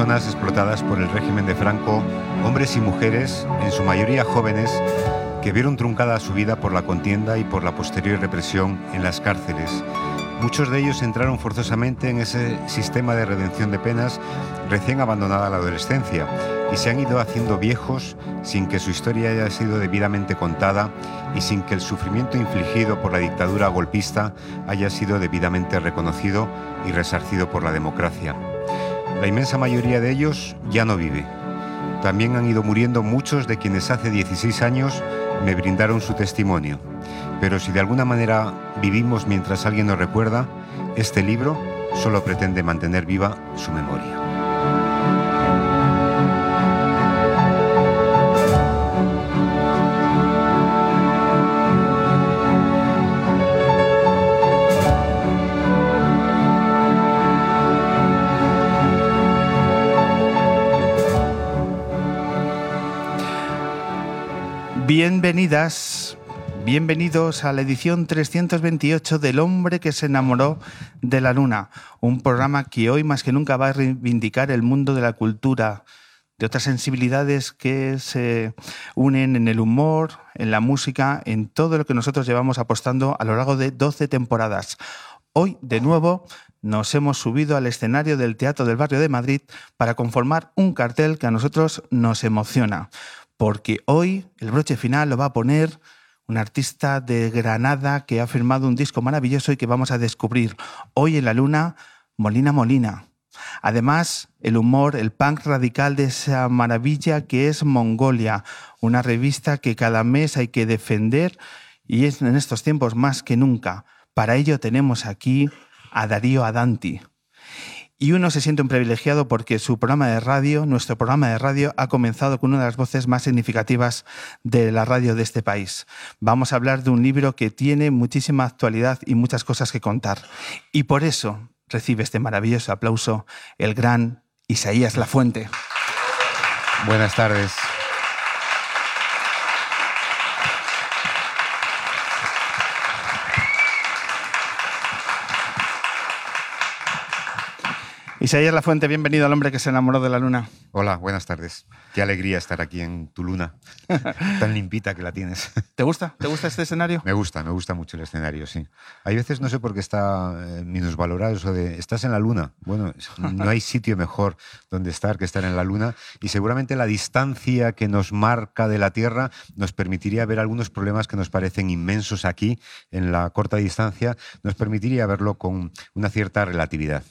Personas explotadas por el régimen de Franco, hombres y mujeres, en su mayoría jóvenes, que vieron truncada su vida por la contienda y por la posterior represión en las cárceles. Muchos de ellos entraron forzosamente en ese sistema de redención de penas recién abandonada la adolescencia y se han ido haciendo viejos sin que su historia haya sido debidamente contada y sin que el sufrimiento infligido por la dictadura golpista haya sido debidamente reconocido y resarcido por la democracia. La inmensa mayoría de ellos ya no vive. También han ido muriendo muchos de quienes hace 16 años me brindaron su testimonio. Pero si de alguna manera vivimos mientras alguien nos recuerda, este libro solo pretende mantener viva su memoria. Bienvenidas, bienvenidos a la edición 328 del hombre que se enamoró de la luna, un programa que hoy más que nunca va a reivindicar el mundo de la cultura, de otras sensibilidades que se unen en el humor, en la música, en todo lo que nosotros llevamos apostando a lo largo de 12 temporadas. Hoy, de nuevo, nos hemos subido al escenario del Teatro del Barrio de Madrid para conformar un cartel que a nosotros nos emociona porque hoy el broche final lo va a poner un artista de Granada que ha firmado un disco maravilloso y que vamos a descubrir hoy en la luna, Molina Molina. Además, el humor, el punk radical de esa maravilla que es Mongolia, una revista que cada mes hay que defender y es en estos tiempos más que nunca. Para ello tenemos aquí a Darío Adanti. Y uno se siente un privilegiado porque su programa de radio, nuestro programa de radio, ha comenzado con una de las voces más significativas de la radio de este país. Vamos a hablar de un libro que tiene muchísima actualidad y muchas cosas que contar. Y por eso recibe este maravilloso aplauso el gran Isaías Lafuente. Buenas tardes. Isaías La Fuente, bienvenido al hombre que se enamoró de la luna. Hola, buenas tardes. Qué alegría estar aquí en tu luna, tan limpita que la tienes. ¿Te gusta? ¿Te gusta este escenario? Me gusta, me gusta mucho el escenario, sí. Hay veces no sé por qué está eh, minusvalorado eso de estás en la luna. Bueno, no hay sitio mejor donde estar que estar en la luna y seguramente la distancia que nos marca de la Tierra nos permitiría ver algunos problemas que nos parecen inmensos aquí en la corta distancia, nos permitiría verlo con una cierta relatividad.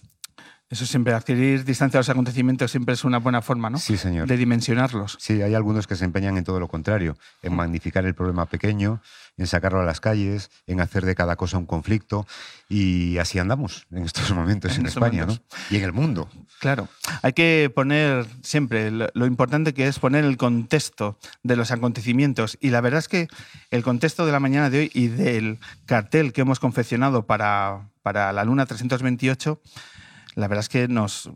Eso siempre, adquirir distancia a los acontecimientos siempre es una buena forma, ¿no? Sí, señor. De dimensionarlos. Sí, hay algunos que se empeñan en todo lo contrario, en magnificar el problema pequeño, en sacarlo a las calles, en hacer de cada cosa un conflicto. Y así andamos en estos momentos en, España, ¿no? Y en el mundo. Claro. Hay que poner siempre lo, importante que es poner el contexto de los acontecimientos. Y la verdad es que el contexto de la mañana de hoy y del cartel que hemos confeccionado para, para la Luna 328 la verdad es que nos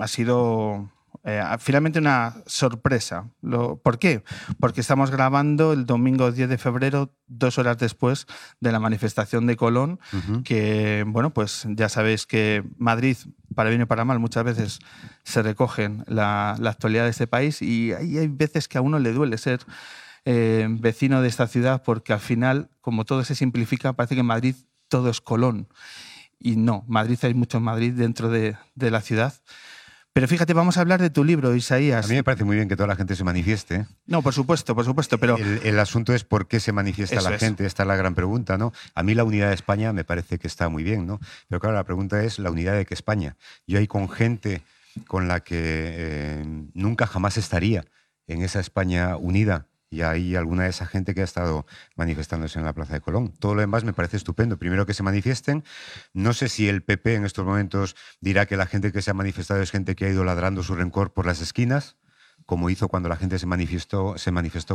ha sido eh, finalmente una sorpresa. ¿Por qué? Porque estamos grabando el domingo 10 de febrero, dos horas después de la manifestación de Colón, que, bueno, pues ya sabéis que Madrid, para bien o para mal, muchas veces se recogen la, actualidad de este país y hay, veces que a uno le duele ser eh, vecino de esta ciudad porque al final, como todo se simplifica, parece que en Madrid todo es Colón. Y no, Madrid hay mucho Madrid dentro de, la ciudad. Pero fíjate, vamos a hablar de tu libro, Isaías. A mí me parece muy bien que toda la gente se manifieste. No, por supuesto, por supuesto, pero... El, asunto es por qué se manifiesta la gente, esta es la gran pregunta, ¿no? A mí la unidad de España me parece que está muy bien, ¿no? Pero claro, la pregunta es la unidad de qué España. Yo hay con gente con la que eh, nunca jamás estaría en esa España unida, y hay alguna de esa gente que ha estado manifestándose en la Plaza de Colón. Todo lo demás me parece estupendo. Primero que se manifiesten. No sé si el PP en estos momentos dirá que la gente que se ha manifestado es gente que ha ido ladrando su rencor por las esquinas como hizo cuando la gente se manifestó,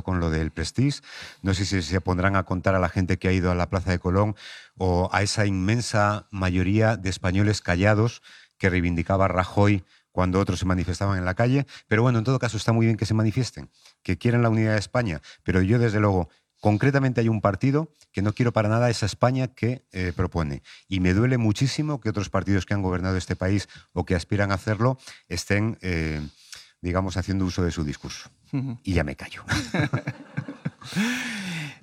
con lo del Prestige. No sé si se pondrán a contar a la gente que ha ido a la Plaza de Colón o a esa inmensa mayoría de españoles callados que reivindicaba Rajoy cuando otros se manifestaban en la calle. Pero bueno, en todo caso está muy bien que se manifiesten, que quieren la unidad de España. Pero yo, desde luego, concretamente hay un partido que no quiero para nada esa España que eh, propone. Y me duele muchísimo que otros partidos que han gobernado este país o que aspiran a hacerlo estén, eh, digamos, haciendo uso de su discurso. Y ya me callo.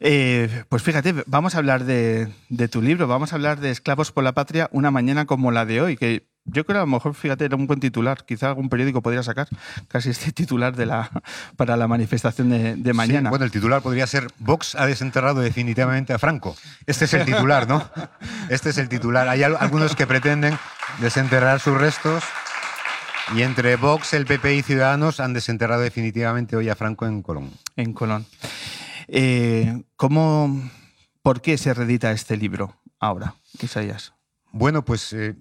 Eh, pues fíjate, vamos a hablar de, de, tu libro, vamos a hablar de Esclavos por la Patria, una mañana como la de hoy, que yo creo que a lo mejor, fíjate, era un buen titular. Quizá algún periódico podría sacar casi este titular de la, para la manifestación de, mañana. bueno, el titular podría ser Vox ha desenterrado definitivamente a Franco. Este es el titular, ¿no? Este es el titular. Hay algunos que pretenden desenterrar sus restos y entre Vox, el PP y Ciudadanos han desenterrado definitivamente hoy a Franco en Colón. En Colón. Eh, ¿cómo, ¿Por qué se reedita este libro ahora, Isaías? Bueno, pues eh,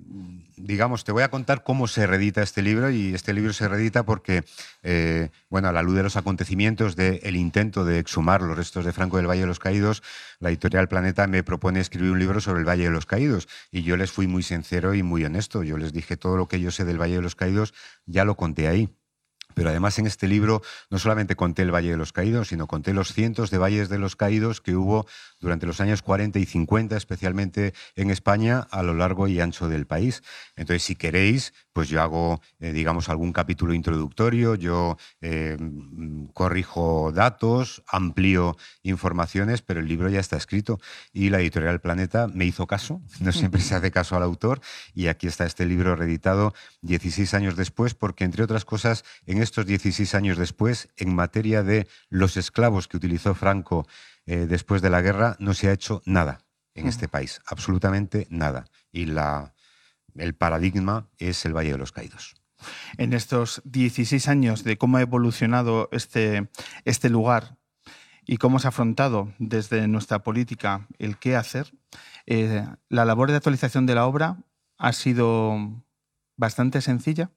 digamos, te voy a contar cómo se reedita este libro y este libro se reedita porque, eh, bueno, a la luz de los acontecimientos del intento de exhumar los restos de Franco del Valle de los Caídos, la editorial Planeta me propone escribir un libro sobre el Valle de los Caídos y yo les fui muy sincero y muy honesto. Yo les dije todo lo que yo sé del Valle de los Caídos, ya lo conté ahí. Pero además en este libro no solamente conté el Valle de los Caídos, sino conté los cientos de valles de los caídos que hubo durante los años 40 y 50, especialmente en España, a lo largo y ancho del país. Entonces, si queréis, pues yo hago, eh, digamos, algún capítulo introductorio, yo eh, corrijo datos, amplío informaciones, pero el libro ya está escrito y la editorial Planeta me hizo caso, no siempre se hace caso al autor, y aquí está este libro reeditado 16 años después, porque entre otras cosas, en estos 16 años después, en materia de los esclavos que utilizó Franco eh, después de la guerra, no se ha hecho nada en este país, absolutamente nada. Y la, el paradigma es el Valle de los Caídos. En estos 16 años de cómo ha evolucionado este, este lugar y cómo se ha afrontado desde nuestra política el qué hacer, eh, la labor de actualización de la obra ha sido bastante sencilla.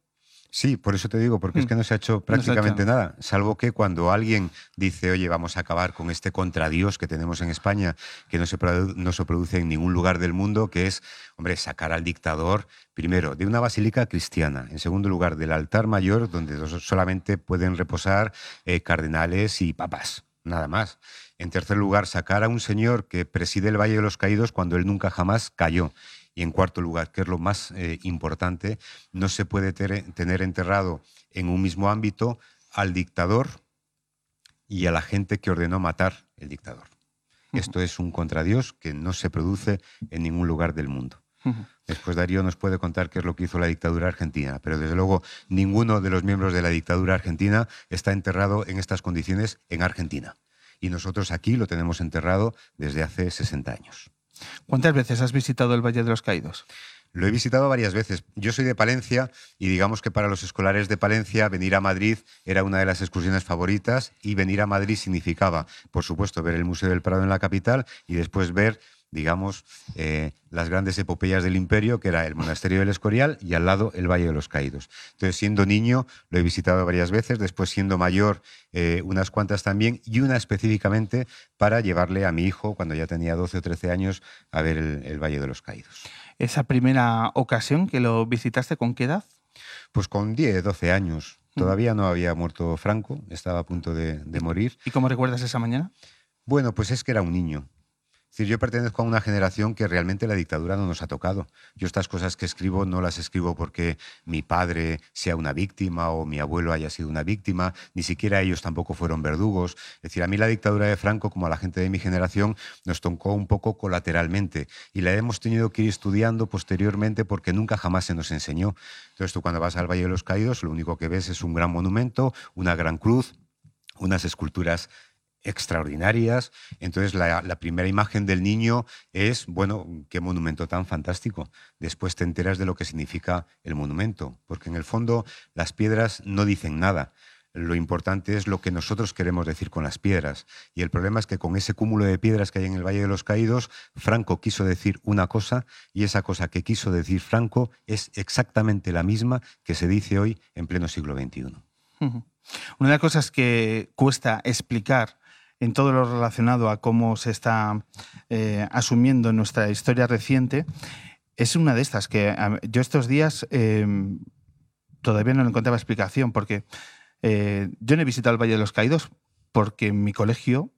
Sí, por eso te digo, porque es mm. que no se ha hecho prácticamente nada, salvo que cuando alguien dice, oye, vamos a acabar con este contradios que tenemos en España, que no se, no se produce en ningún lugar del mundo, que es, hombre, sacar al dictador, primero, de una basílica cristiana, en segundo lugar, del altar mayor, donde solamente pueden reposar eh, cardenales y papas, nada más. En tercer lugar, sacar a un señor que preside el Valle de los Caídos cuando él nunca jamás cayó. Y en cuarto lugar, que es lo más eh, importante, no se puede tener enterrado en un mismo ámbito al dictador y a la gente que ordenó matar el dictador. Esto es un contradios que no se produce en ningún lugar del mundo. Después Darío nos puede contar qué es lo que hizo la dictadura argentina, pero desde luego ninguno de los miembros de la dictadura argentina está enterrado en estas condiciones en Argentina. Y nosotros aquí lo tenemos enterrado desde hace 60 años. ¿Cuántas veces has visitado el Valle de los Caídos? Lo he visitado varias veces. Yo soy de Palencia y digamos que para los escolares de Palencia venir a Madrid era una de las excursiones favoritas y venir a Madrid significaba, por supuesto, ver el Museo del Prado en la capital y después ver digamos, eh, las grandes epopeyas del imperio, que era el monasterio del Escorial y al lado el Valle de los Caídos. Entonces, siendo niño, lo he visitado varias veces, después siendo mayor, eh, unas cuantas también, y una específicamente para llevarle a mi hijo, cuando ya tenía 12 o 13 años, a ver el, Valle de los Caídos. ¿Esa primera ocasión que lo visitaste con qué edad? Pues con 10, 12 años. Mm. Todavía no había muerto Franco, estaba a punto de, de morir. ¿Y cómo recuerdas esa mañana? Bueno, pues es que era un niño decir, yo pertenezco a una generación que realmente la dictadura no nos ha tocado. Yo estas cosas que escribo no las escribo porque mi padre sea una víctima o mi abuelo haya sido una víctima, ni siquiera ellos tampoco fueron verdugos. Es decir, a mí la dictadura de Franco, como a la gente de mi generación, nos tocó un poco colateralmente y la hemos tenido que ir estudiando posteriormente porque nunca jamás se nos enseñó. Entonces tú cuando vas al Valle de los Caídos, lo único que ves es un gran monumento, una gran cruz, unas esculturas extraordinarias. Entonces, la, primera imagen del niño es, bueno, qué monumento tan fantástico. Después te enteras de lo que significa el monumento, porque en el fondo las piedras no dicen nada. Lo importante es lo que nosotros queremos decir con las piedras. Y el problema es que con ese cúmulo de piedras que hay en el Valle de los Caídos, Franco quiso decir una cosa y esa cosa que quiso decir Franco es exactamente la misma que se dice hoy en pleno siglo XXI. Una de las cosas que cuesta explicar en todo lo relacionado a cómo se está eh, asumiendo nuestra historia reciente, es una de estas que yo estos días em, todavía no encontraba explicación, porque eh, yo no he visitado el Valle de los Caídos porque en mi colegio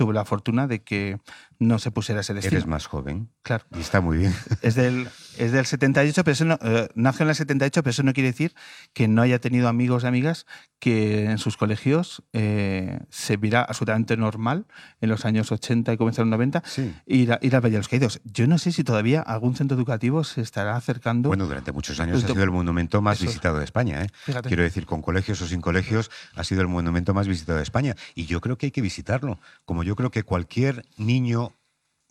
tuve la fortuna de que no se pusiera ese destino. Eres más joven. Claro. Y está muy bien. Es del, es del 78, pero eso no, eh, nació en el 78, pero eso no quiere decir que no haya tenido amigos y amigas que en sus colegios eh, se viera absolutamente normal en los años 80 y comenzaron 90 ir, a, ir al Valle de los Caídos. Yo no sé si todavía algún centro educativo se estará acercando. Bueno, durante muchos años ha sido el monumento más visitado de España. ¿eh? Quiero decir, con colegios o sin colegios, ha sido el monumento más visitado de España. Y yo creo que hay que visitarlo. Como yo creo que cualquier niño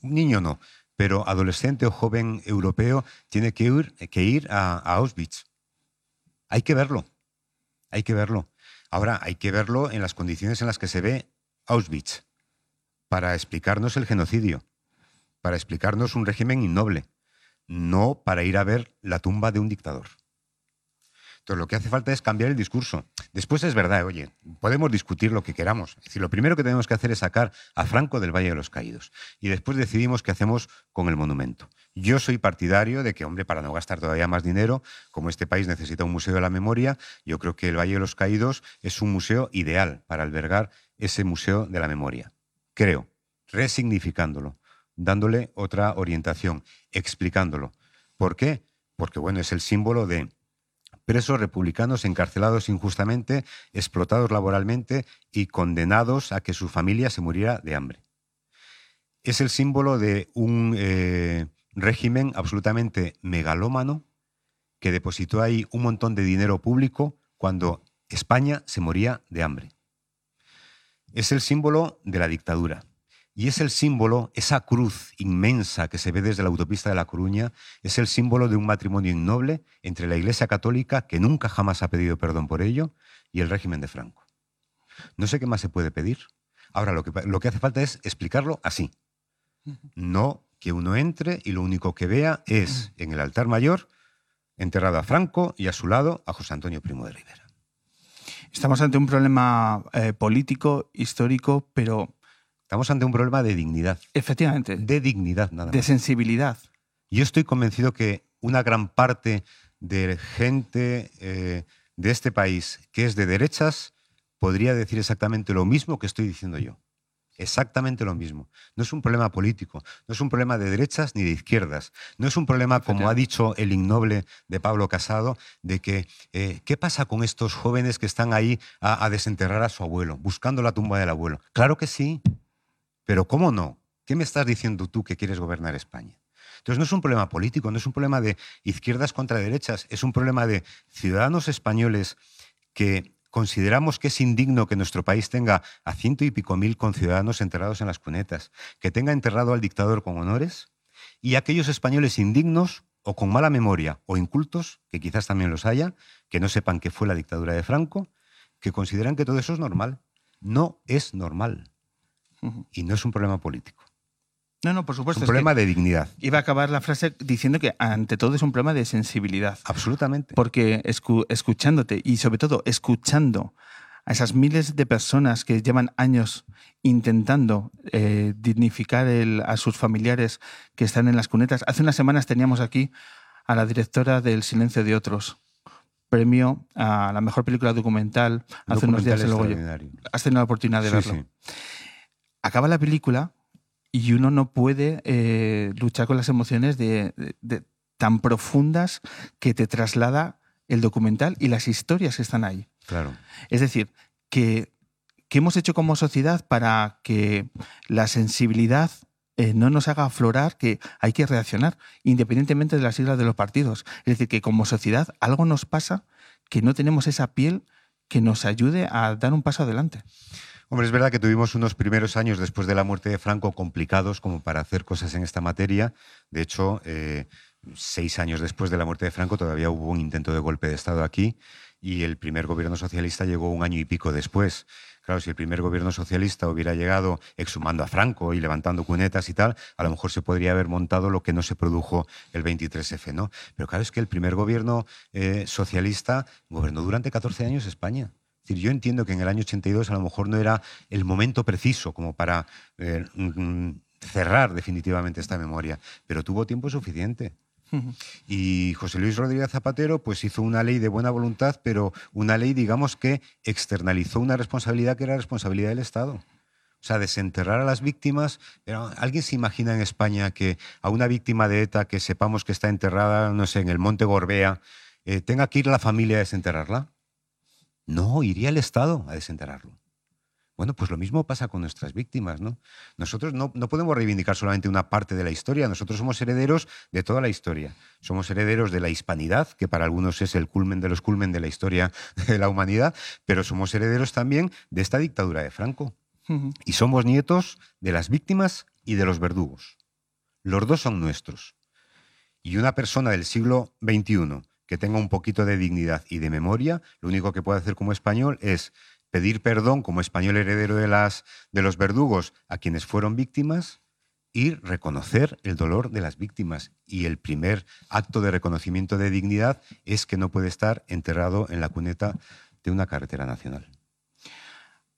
niño no, pero adolescente o joven europeo tiene que ir, que ir a, Auschwitz. Hay que verlo, hay que verlo. Ahora, hay que verlo en las condiciones en las que se ve Auschwitz, para explicarnos el genocidio, para explicarnos un régimen innoble, no para ir a ver la tumba de un dictador. Lo que hace falta es cambiar el discurso. Después es verdad, oye, podemos discutir lo que queramos. Lo primero que tenemos que hacer es sacar a Franco del Valle de los Caídos. Y después decidimos qué hacemos con el monumento. Yo soy partidario de que, hombre, para no gastar todavía más dinero, como este país necesita un museo de la memoria, yo creo que el Valle de los Caídos es un museo ideal para albergar ese museo de la memoria. Creo, resignificándolo, dándole otra orientación, explicándolo. ¿Por qué? Porque, bueno, es el símbolo de presos republicanos encarcelados injustamente, explotados laboralmente y condenados a que su familia se muriera de hambre. Es el símbolo de un eh, régimen absolutamente megalómano que depositó ahí un montón de dinero público cuando España se moría de hambre. Es el símbolo de la dictadura. Y es el símbolo, esa cruz inmensa que se ve desde la autopista de La Coruña, es el símbolo de un matrimonio innoble entre la Iglesia Católica, que nunca jamás ha pedido perdón por ello, y el régimen de Franco. No sé qué más se puede pedir. Ahora, lo que, lo que hace falta es explicarlo así. No que uno entre y lo único que vea es en el altar mayor enterrado a Franco y a su lado a José Antonio Primo de Rivera. Estamos ante un problema eh, político, histórico, pero Estamos ante un problema de dignidad. Efectivamente. De dignidad, nada más. De sensibilidad. Yo estoy convencido que una gran parte de gente eh, de este país que es de derechas podría decir exactamente lo mismo que estoy diciendo yo. Exactamente lo mismo. No es un problema político, no es un problema de derechas ni de izquierdas. No es un problema, como ha dicho el innoble de Pablo Casado, de que eh, ¿qué pasa con estos jóvenes que están ahí a desenterrar a su abuelo, buscando la tumba del abuelo? Claro que sí. Pero ¿cómo no? ¿Qué me estás diciendo tú que quieres gobernar España? Entonces no es un problema político, no es un problema de izquierdas contra derechas, es un problema de ciudadanos españoles que consideramos que es indigno que nuestro país tenga a ciento y pico mil conciudadanos enterrados en las cunetas, que tenga enterrado al dictador con honores, y aquellos españoles indignos o con mala memoria o incultos, que quizás también los haya, que no sepan qué fue la dictadura de Franco, que consideran que todo eso es normal. No es normal. Y no es un problema político. No, no, por supuesto. Es un problema de dignidad. Iba a acabar la frase diciendo que ante todo es un problema de sensibilidad. Absolutamente. Porque escuchándote y sobre todo escuchando a esas miles de personas que llevan años intentando eh, dignificar a sus familiares que están en las cunetas. Hace unas semanas teníamos aquí a la directora del Silencio de Otros, premio a la mejor película documental. Hace unos días luego Has tenido la oportunidad de verlo. Acaba la película y uno no puede eh, luchar con las emociones de, tan profundas que te traslada el documental y las historias que están ahí. Claro. Es decir, que, ¿qué hemos hecho como sociedad para que la sensibilidad eh, no nos haga aflorar que hay que reaccionar, independientemente de las siglas de los partidos? Es decir, que como sociedad algo nos pasa que no tenemos esa piel que nos ayude a dar un paso adelante. Hombre, es verdad que tuvimos unos primeros años después de la muerte de Franco complicados como para hacer cosas en esta materia. De hecho, eh, seis años después de la muerte de Franco todavía hubo un intento de golpe de Estado aquí y el primer gobierno socialista llegó un año y pico después. Claro, si el primer gobierno socialista hubiera llegado exhumando a Franco y levantando cunetas y tal, a lo mejor se podría haber montado lo que no se produjo el 23F, ¿no? Pero claro, es que el primer gobierno eh, socialista gobernó durante 14 años España yo entiendo que en el año 82 a lo mejor no era el momento preciso como para eh, mm, cerrar definitivamente esta memoria, pero tuvo tiempo suficiente. Y José Luis Rodríguez Zapatero pues hizo una ley de buena voluntad, pero una ley, digamos, que externalizó una responsabilidad que era responsabilidad del Estado. O sea, desenterrar a las víctimas. Pero ¿Alguien se imagina en España que a una víctima de ETA que sepamos que está enterrada, no sé, en el Monte Gorbea, eh, tenga que ir la familia a desenterrarla? No, iría el Estado a desenterrarlo. Bueno, pues lo mismo pasa con nuestras víctimas, ¿no? Nosotros no, podemos reivindicar solamente una parte de la historia, nosotros somos herederos de toda la historia. Somos herederos de la hispanidad, que para algunos es el culmen de los culmen de la historia de la humanidad, pero somos herederos también de esta dictadura de Franco. Y somos nietos de las víctimas y de los verdugos. Los dos son nuestros. Y una persona del siglo XXI que tenga un poquito de dignidad y de memoria, lo único que puede hacer como español es pedir perdón como español heredero de, los verdugos a quienes fueron víctimas y reconocer el dolor de las víctimas. Y el primer acto de reconocimiento de dignidad es que no puede estar enterrado en la cuneta de una carretera nacional.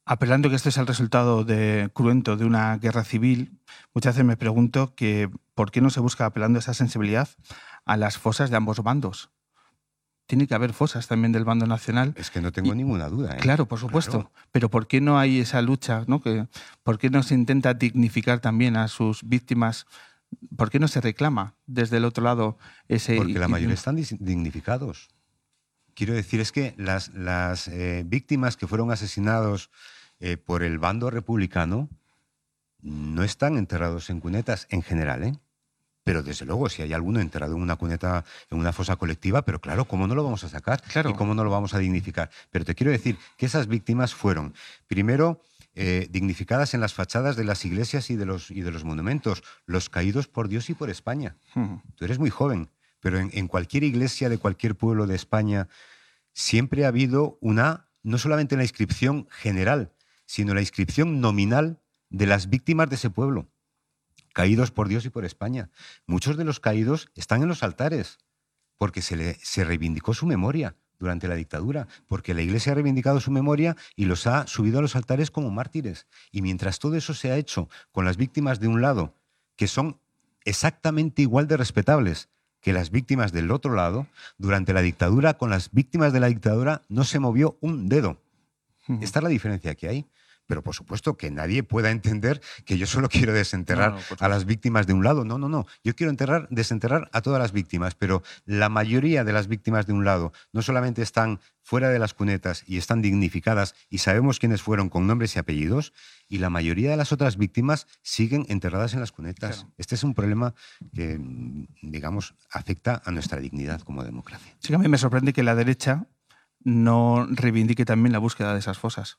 Apelando que este es el resultado cruento de una guerra civil, muchas veces me pregunto que por qué no se busca apelando esa sensibilidad a las fosas de ambos bandos tiene que haber fosas también del bando nacional. Es que no tengo ninguna duda. ¿eh? Claro, por supuesto. Pero ¿por qué no hay esa lucha? ¿no? Que, ¿Por qué no se intenta dignificar también a sus víctimas? ¿Por qué no se reclama desde el otro lado ese... Porque la mayoría están dignificados. Quiero decir, es que las, las eh, víctimas que fueron asesinados eh, por el bando republicano no están enterrados en cunetas en general, ¿eh? Pero desde luego, si hay alguno enterrado en una cuneta, en una fosa colectiva, pero claro, ¿cómo no lo vamos a sacar? Claro. ¿Y cómo no lo vamos a dignificar? Pero te quiero decir que esas víctimas fueron, primero, eh, dignificadas en las fachadas de las iglesias y de, los, y de los monumentos, los caídos por Dios y por España. Tú eres muy joven, pero en, en cualquier iglesia de cualquier pueblo de España siempre ha habido una, no solamente la inscripción general, sino la inscripción nominal de las víctimas de ese pueblo caídos por Dios y por España. Muchos de los caídos están en los altares porque se, le, se reivindicó su memoria durante la dictadura, porque la Iglesia ha reivindicado su memoria y los ha subido a los altares como mártires. Y mientras todo eso se ha hecho con las víctimas de un lado, que son exactamente igual de respetables que las víctimas del otro lado, durante la dictadura, con las víctimas de la dictadura no se movió un dedo. Esta es la diferencia que hay pero por supuesto que nadie pueda entender que yo solo quiero desenterrar a las víctimas de un lado. No, no, no. Yo quiero enterrar, desenterrar a todas las víctimas, pero la mayoría de las víctimas de un lado no solamente están fuera de las cunetas y están dignificadas y sabemos quiénes fueron con nombres y apellidos, y la mayoría de las otras víctimas siguen enterradas en las cunetas. Este es un problema que, digamos, afecta a nuestra dignidad como democracia. Sí, a mí me sorprende que la derecha no reivindique también la búsqueda de esas fosas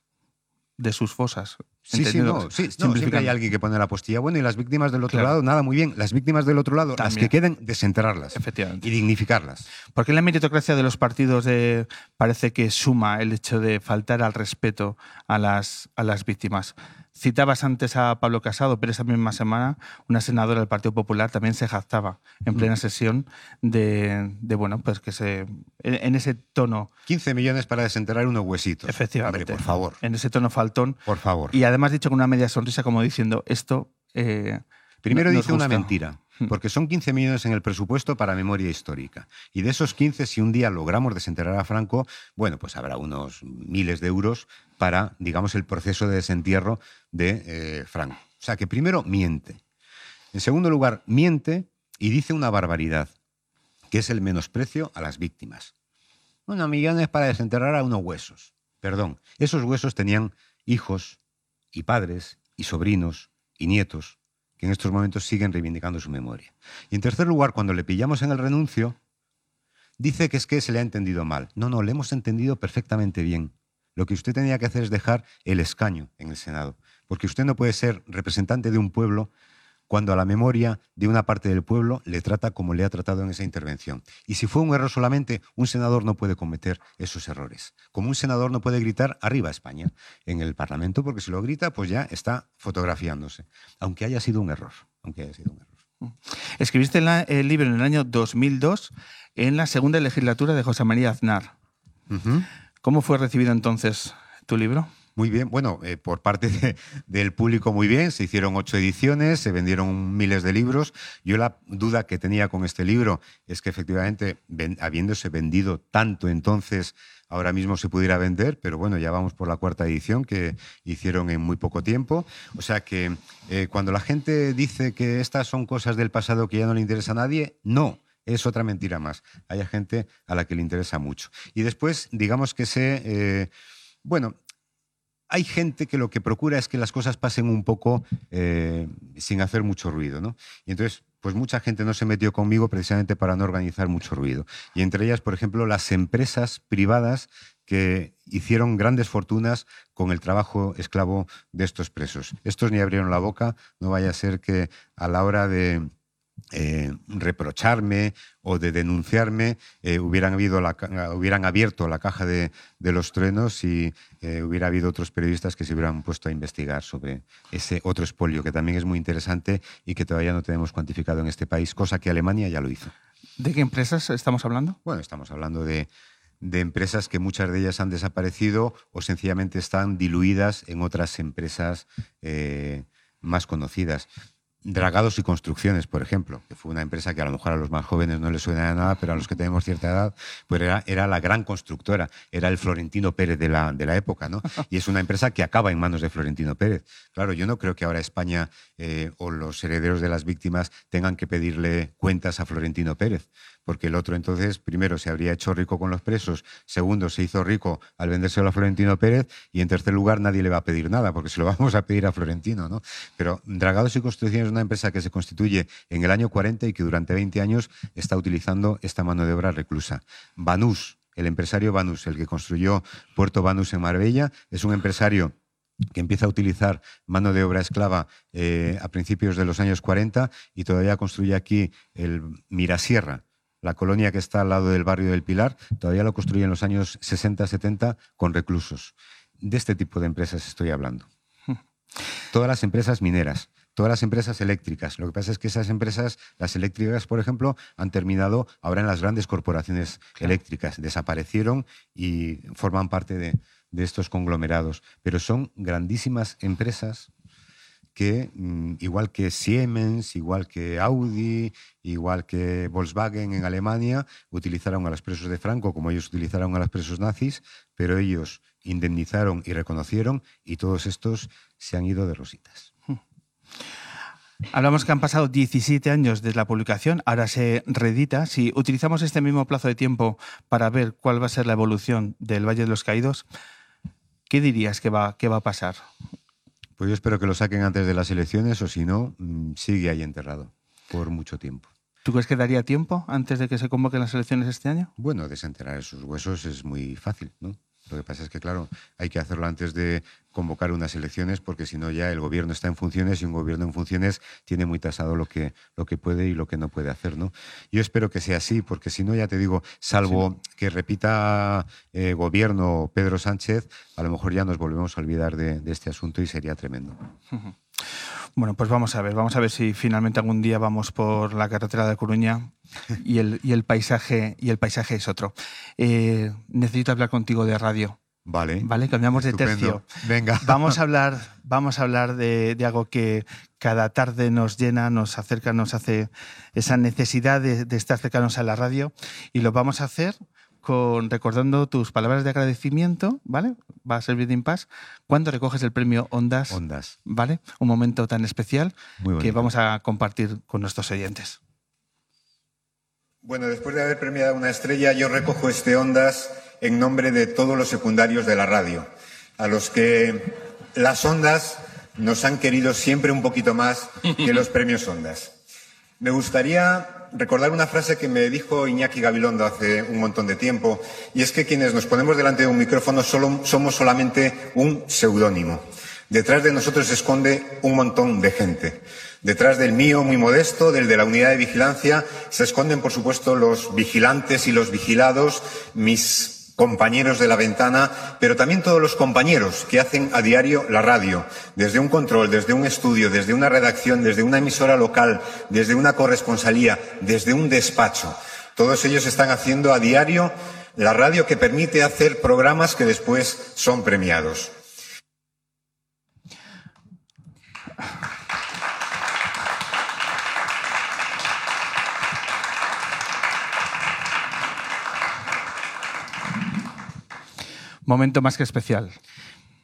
de sus fosas. Sí, sí, no, sí, siempre hay alguien que pone la postilla. Bueno, y las víctimas del otro lado, nada, muy bien. Las víctimas del otro lado, las que queden, desenterrarlas. Efectivamente. Y dignificarlas. Porque la meritocracia de los partidos parece que suma el hecho de faltar al respeto a las, a las víctimas. Citabas antes a Pablo Casado, pero esa misma semana una senadora del Partido Popular también se jactaba en plena mm. sesión de, bueno, pues que se en, ese tono. 15 millones para desenterrar unos huesitos. Efectivamente. por favor. En ese tono faltón. Por favor. Y además dicho con una media sonrisa como diciendo, esto... Eh, Primero dice una mentira. Hmm. Porque son 15 millones en el presupuesto para memoria histórica. Y de esos 15, si un día logramos desenterrar a Franco, bueno, pues habrá unos miles de euros para, digamos, el proceso de desentierro de eh, Franco. O sea, que primero miente. En segundo lugar, miente y dice una barbaridad, que es el menosprecio a las víctimas. Bueno, millones para desenterrar a unos huesos. Perdón, esos huesos tenían hijos y padres y sobrinos y nietos que en estos momentos siguen reivindicando su memoria. Y en tercer lugar, cuando le pillamos en el renuncio, dice que es que se le ha entendido mal. No, no, le hemos entendido perfectamente bien. Lo que usted tenía que hacer es dejar el escaño en el Senado, porque usted no puede ser representante de un pueblo cuando a la memoria de una parte del pueblo le trata como le ha tratado en esa intervención. Y si fue un error solamente, un senador no puede cometer esos errores. Como un senador no puede gritar arriba España en el Parlamento, porque si lo grita, pues ya está fotografiándose, aunque haya sido un error. Aunque haya sido un error. Escribiste el libro en el año 2002, en la segunda legislatura de José María Aznar. ¿Cómo fue recibido entonces tu libro? Muy bien, bueno, eh, por parte del público muy bien, se hicieron ocho ediciones, se vendieron miles de libros. Yo la duda que tenía con este libro es que efectivamente, habiéndose vendido tanto entonces, ahora mismo se pudiera vender, pero bueno, ya vamos por la cuarta edición que hicieron en muy poco tiempo. O sea que eh, cuando la gente dice que estas son cosas del pasado que ya no le interesa a nadie, no es otra mentira más. Hay gente a la que le interesa mucho. Y después, digamos que se... Eh, bueno, hay gente que lo que procura es que las cosas pasen un poco eh, sin hacer mucho ruido, ¿no? Y entonces, pues mucha gente no se metió conmigo precisamente para no organizar mucho ruido. Y entre ellas, por ejemplo, las empresas privadas que hicieron grandes fortunas con el trabajo esclavo de estos presos. Estos ni abrieron la boca, no vaya a ser que a la hora de eh, reprocharme o de denunciarme, eh, hubieran, habido la, hubieran abierto la caja de, los truenos y eh, hubiera habido otros periodistas que se hubieran puesto a investigar sobre ese otro expolio, que también es muy interesante y que todavía no tenemos cuantificado en este país, cosa que Alemania ya lo hizo. ¿De qué empresas estamos hablando? Bueno, estamos hablando de, de empresas que muchas de ellas han desaparecido o sencillamente están diluidas en otras empresas más conocidas. Dragados y Construcciones, por ejemplo, que fue una empresa que a lo mejor a los más jóvenes no les suena de nada, pero a los que tenemos cierta edad, pues era, era la gran constructora, era el Florentino Pérez de la, de la época, ¿no? Y es una empresa que acaba en manos de Florentino Pérez. Claro, yo no creo que ahora España eh, o los herederos de las víctimas tengan que pedirle cuentas a Florentino Pérez porque el otro entonces, primero, se habría hecho rico con los presos, segundo, se hizo rico al vendérselo a Florentino Pérez, y en tercer lugar, nadie le va a pedir nada, porque se lo vamos a pedir a Florentino. ¿no? Pero Dragados y Construcciones es una empresa que se constituye en el año 40 y que durante 20 años está utilizando esta mano de obra reclusa. Banús, el empresario Banús, el que construyó Puerto Banús en Marbella, es un empresario que empieza a utilizar mano de obra esclava eh, a principios de los años 40 y todavía construye aquí el Mirasierra, la colonia que está al lado del barrio del Pilar, todavía lo construye en los años 60-70 con reclusos. De este tipo de empresas estoy hablando. Todas las empresas mineras, todas las empresas eléctricas. Lo que pasa es que esas empresas, las eléctricas, por ejemplo, han terminado ahora en las grandes corporaciones eléctricas. Desaparecieron y forman parte de, de estos conglomerados. Pero son grandísimas empresas que, mm, igual que Siemens, igual que Audi, igual que Volkswagen en Alemania, utilizaron a los presos de Franco como ellos utilizaron a los presos nazis, pero ellos indemnizaron y reconocieron y todos estos se han ido de rositas. Hmm. Hablamos que han pasado 17 años desde la publicación, ahora se reedita. Si utilizamos este mismo plazo de tiempo para ver cuál va a ser la evolución del Valle de los Caídos, ¿qué dirías que va, que va a pasar? Pues yo espero que lo saquen antes de las elecciones o si no, mm, sigue ahí enterrado por mucho tiempo. ¿Tú crees que daría tiempo antes de que se convoquen las elecciones este año? Bueno, desenterrar esos huesos es muy fácil, ¿no? Lo que pasa es que, claro, hay que hacerlo antes de convocar unas elecciones porque si no ya el gobierno está en funciones y un gobierno en funciones tiene muy tasado lo que, lo que puede y lo que no puede hacer. ¿no? Yo espero que sea así porque si no, ya te digo, salvo que repita eh, gobierno Pedro Sánchez, a lo mejor ya nos volvemos a olvidar de, de este asunto y sería tremendo. Bueno, pues vamos a ver, vamos a ver si finalmente algún día vamos por la carretera de Coruña y el, y el paisaje y el paisaje es otro. Eh, necesito hablar contigo de radio. Vale. Vale, cambiamos de tercio. Venga. Vamos a hablar, vamos a hablar de, algo que cada tarde nos llena, nos acerca, nos hace esa necesidad de, de estar cercanos a la radio y lo vamos a hacer con recordando tus palabras de agradecimiento, ¿vale? Va a servir de impas cuando recoges el premio Ondas. Ondas. ¿Vale? Un momento tan especial que vamos a compartir con nuestros oyentes. Bueno, después de haber premiado una estrella, yo recojo este Ondas en nombre de todos los secundarios de la radio, a los que las ondas nos han querido siempre un poquito más que los premios Ondas. Me gustaría recordar una frase que me dijo Iñaki Gabilondo hace un montón de tiempo, y es que quienes nos ponemos delante de un micrófono solo, somos solamente un seudónimo. Detrás de nosotros se esconde un montón de gente. Detrás del mío, muy modesto, del de la unidad de vigilancia, se esconden, por supuesto, los vigilantes y los vigilados, mis compañeros de la ventana, pero también todos los compañeros que hacen a diario la radio, desde un control, desde un estudio, desde una redacción, desde una emisora local, desde una corresponsalía, desde un despacho. Todos ellos están haciendo a diario la radio que permite hacer programas que después son premiados. Momento más que especial.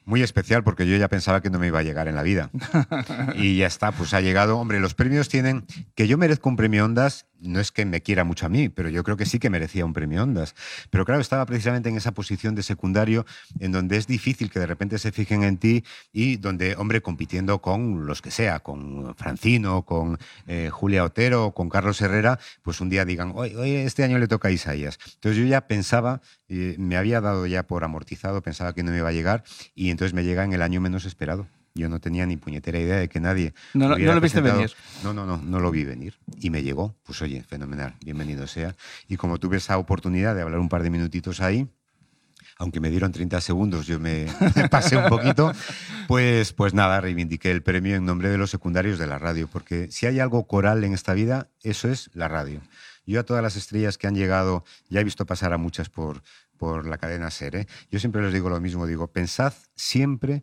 Muy especial porque yo ya pensaba que no me iba a llegar en la vida. Y ya está, pues ha llegado. Hombre, los premios tienen. Que yo merezco un premio Ondas, no es que me quiera mucho a mí, pero yo creo que sí que merecía un premio Ondas. Pero claro, estaba precisamente en esa posición de secundario en donde es difícil que de repente se fijen en ti y donde, hombre, compitiendo con los que sea, con Francino, con eh, Julia Otero, con Carlos Herrera, pues un día digan, oye, este año le toca a Isaías. Entonces yo ya pensaba, eh, me había dado ya por amortizado, pensaba que no me iba a llegar y entonces me llega en el año menos esperado. Yo no tenía ni puñetera idea de que nadie. No, no, lo viste venir. No, no, no, no lo vi venir. Y me llegó. Pues oye, fenomenal, bienvenido sea. Y como tuve esa oportunidad de hablar un par de minutitos ahí, aunque me dieron 30 segundos, yo me, me pasé un poquito, pues, pues nada, reivindiqué el premio en nombre de los secundarios de la radio, porque si hay algo coral en esta vida, eso es la radio. Yo a todas las estrellas que han llegado, ya he visto pasar a muchas por, por la cadena SER, ¿eh? yo siempre les digo lo mismo, digo, pensad siempre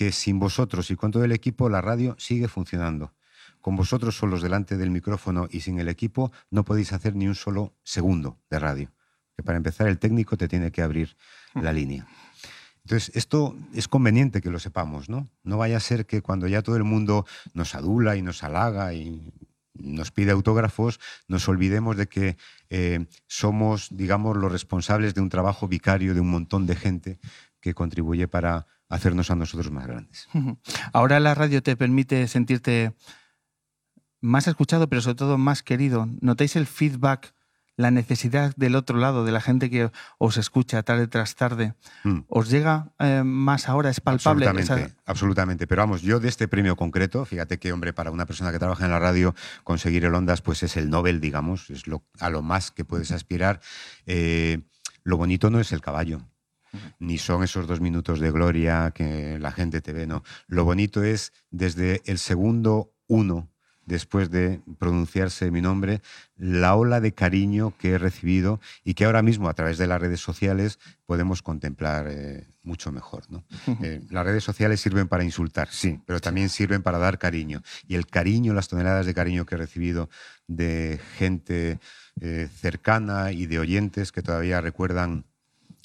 que sin vosotros y con todo el equipo la radio sigue funcionando. Con vosotros solos delante del micrófono y sin el equipo no podéis hacer ni un solo segundo de radio. Que para empezar el técnico te tiene que abrir la línea. Entonces, esto es conveniente que lo sepamos, ¿no? No vaya a ser que cuando ya todo el mundo nos adula y nos halaga y nos pide autógrafos, nos olvidemos de que eh, somos, digamos, los responsables de un trabajo vicario de un montón de gente que contribuye para hacernos a nosotros más grandes. Ahora la radio te permite sentirte más escuchado, pero sobre todo más querido. ¿Notáis el feedback, la necesidad del otro lado, de la gente que os escucha tarde tras tarde? Mm. ¿Os llega eh, más ahora? ¿Es palpable? Absolutamente, esa- absolutamente. Pero vamos, yo de este premio concreto, fíjate que, hombre, para una persona que trabaja en la radio, conseguir el Ondas, pues es el Nobel, digamos, es lo, a lo más que puedes aspirar. Eh, lo bonito no es el caballo, ni son esos dos minutos de gloria que la gente te ve, no. Lo bonito es desde el segundo uno después de pronunciarse mi nombre, la ola de cariño que he recibido y que ahora mismo a través de las redes sociales podemos contemplar eh, mucho mejor. ¿no? Eh, las redes sociales sirven para insultar, sí, pero también sirven para dar cariño. Y el cariño, las toneladas de cariño que he recibido de gente eh, cercana y de oyentes que todavía recuerdan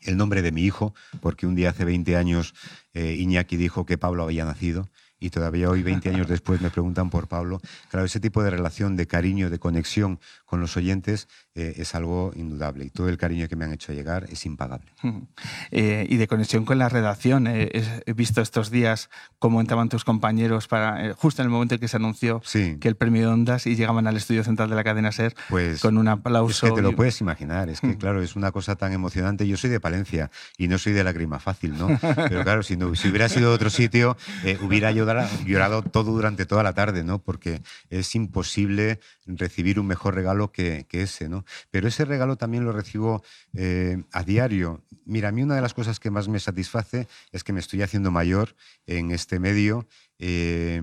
el nombre de mi hijo, porque un día hace 20 años eh, Iñaki dijo que Pablo había nacido y todavía hoy, 20 años después, me preguntan por Pablo. Claro, ese tipo de relación, de cariño, de conexión con los oyentes eh, es algo indudable y todo el cariño que me han hecho llegar es impagable. Eh, y de conexión con la redacción. Eh, es- he visto estos días cómo entraban tus compañeros para eh, justo en el momento en que se anunció Sí. que el premio de Ondas y llegaban al estudio central de la cadena SER Pues con un Es aplauso. que te lo puedes imaginar, es que Mm. claro, es una cosa tan emocionante. Yo soy de Palencia y no soy de lágrima fácil, ¿no? Pero claro, si, no- si hubiera sido de otro sitio, eh, hubiera llorado, llorado todo durante toda la tarde, ¿no? Porque es imposible recibir un mejor regalo que, que ese, ¿no? Pero ese regalo también lo recibo eh, a diario. Mira, a mí una de las cosas que más me satisface es que me estoy haciendo mayor en este medio. eh,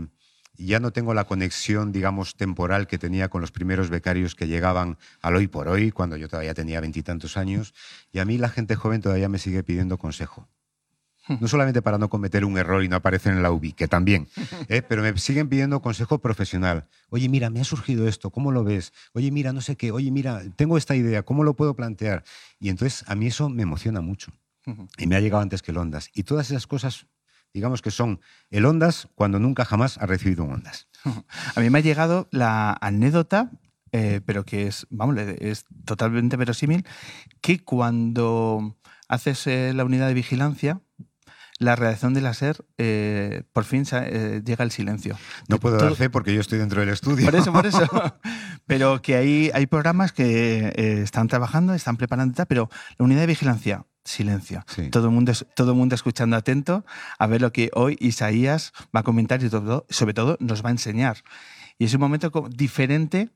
ya no tengo la conexión, digamos, temporal que tenía con los primeros becarios que llegaban al hoy por hoy, cuando yo todavía tenía veintitantos años, y a mí la gente joven todavía me sigue pidiendo consejo. No solamente para no cometer un error y no aparecer en la UBI, que también, ¿eh? pero me siguen pidiendo consejo profesional. Oye, mira, me ha surgido esto, ¿cómo lo ves? Oye, mira, no sé qué, oye, mira, tengo esta idea, ¿cómo lo puedo plantear? Y entonces a mí eso me emociona mucho. Y me ha llegado antes que el Ondas. Y todas esas cosas, digamos que son el Ondas cuando nunca jamás ha recibido un Ondas. A mí me ha llegado la anécdota eh, pero que es, vamos, es totalmente verosímil, que cuando haces eh, la unidad de vigilancia, la redacción de la SER, eh, por fin llega el silencio. No puedo dar fe porque yo estoy dentro del estudio. Por eso, por eso. pero que hay, hay programas que están trabajando, están preparando, pero la unidad de vigilancia, silencio. Todo, el mundo, todo el mundo escuchando atento a ver lo que hoy Isaías va a comentar y todo, sobre todo nos va a enseñar. Y es un momento diferente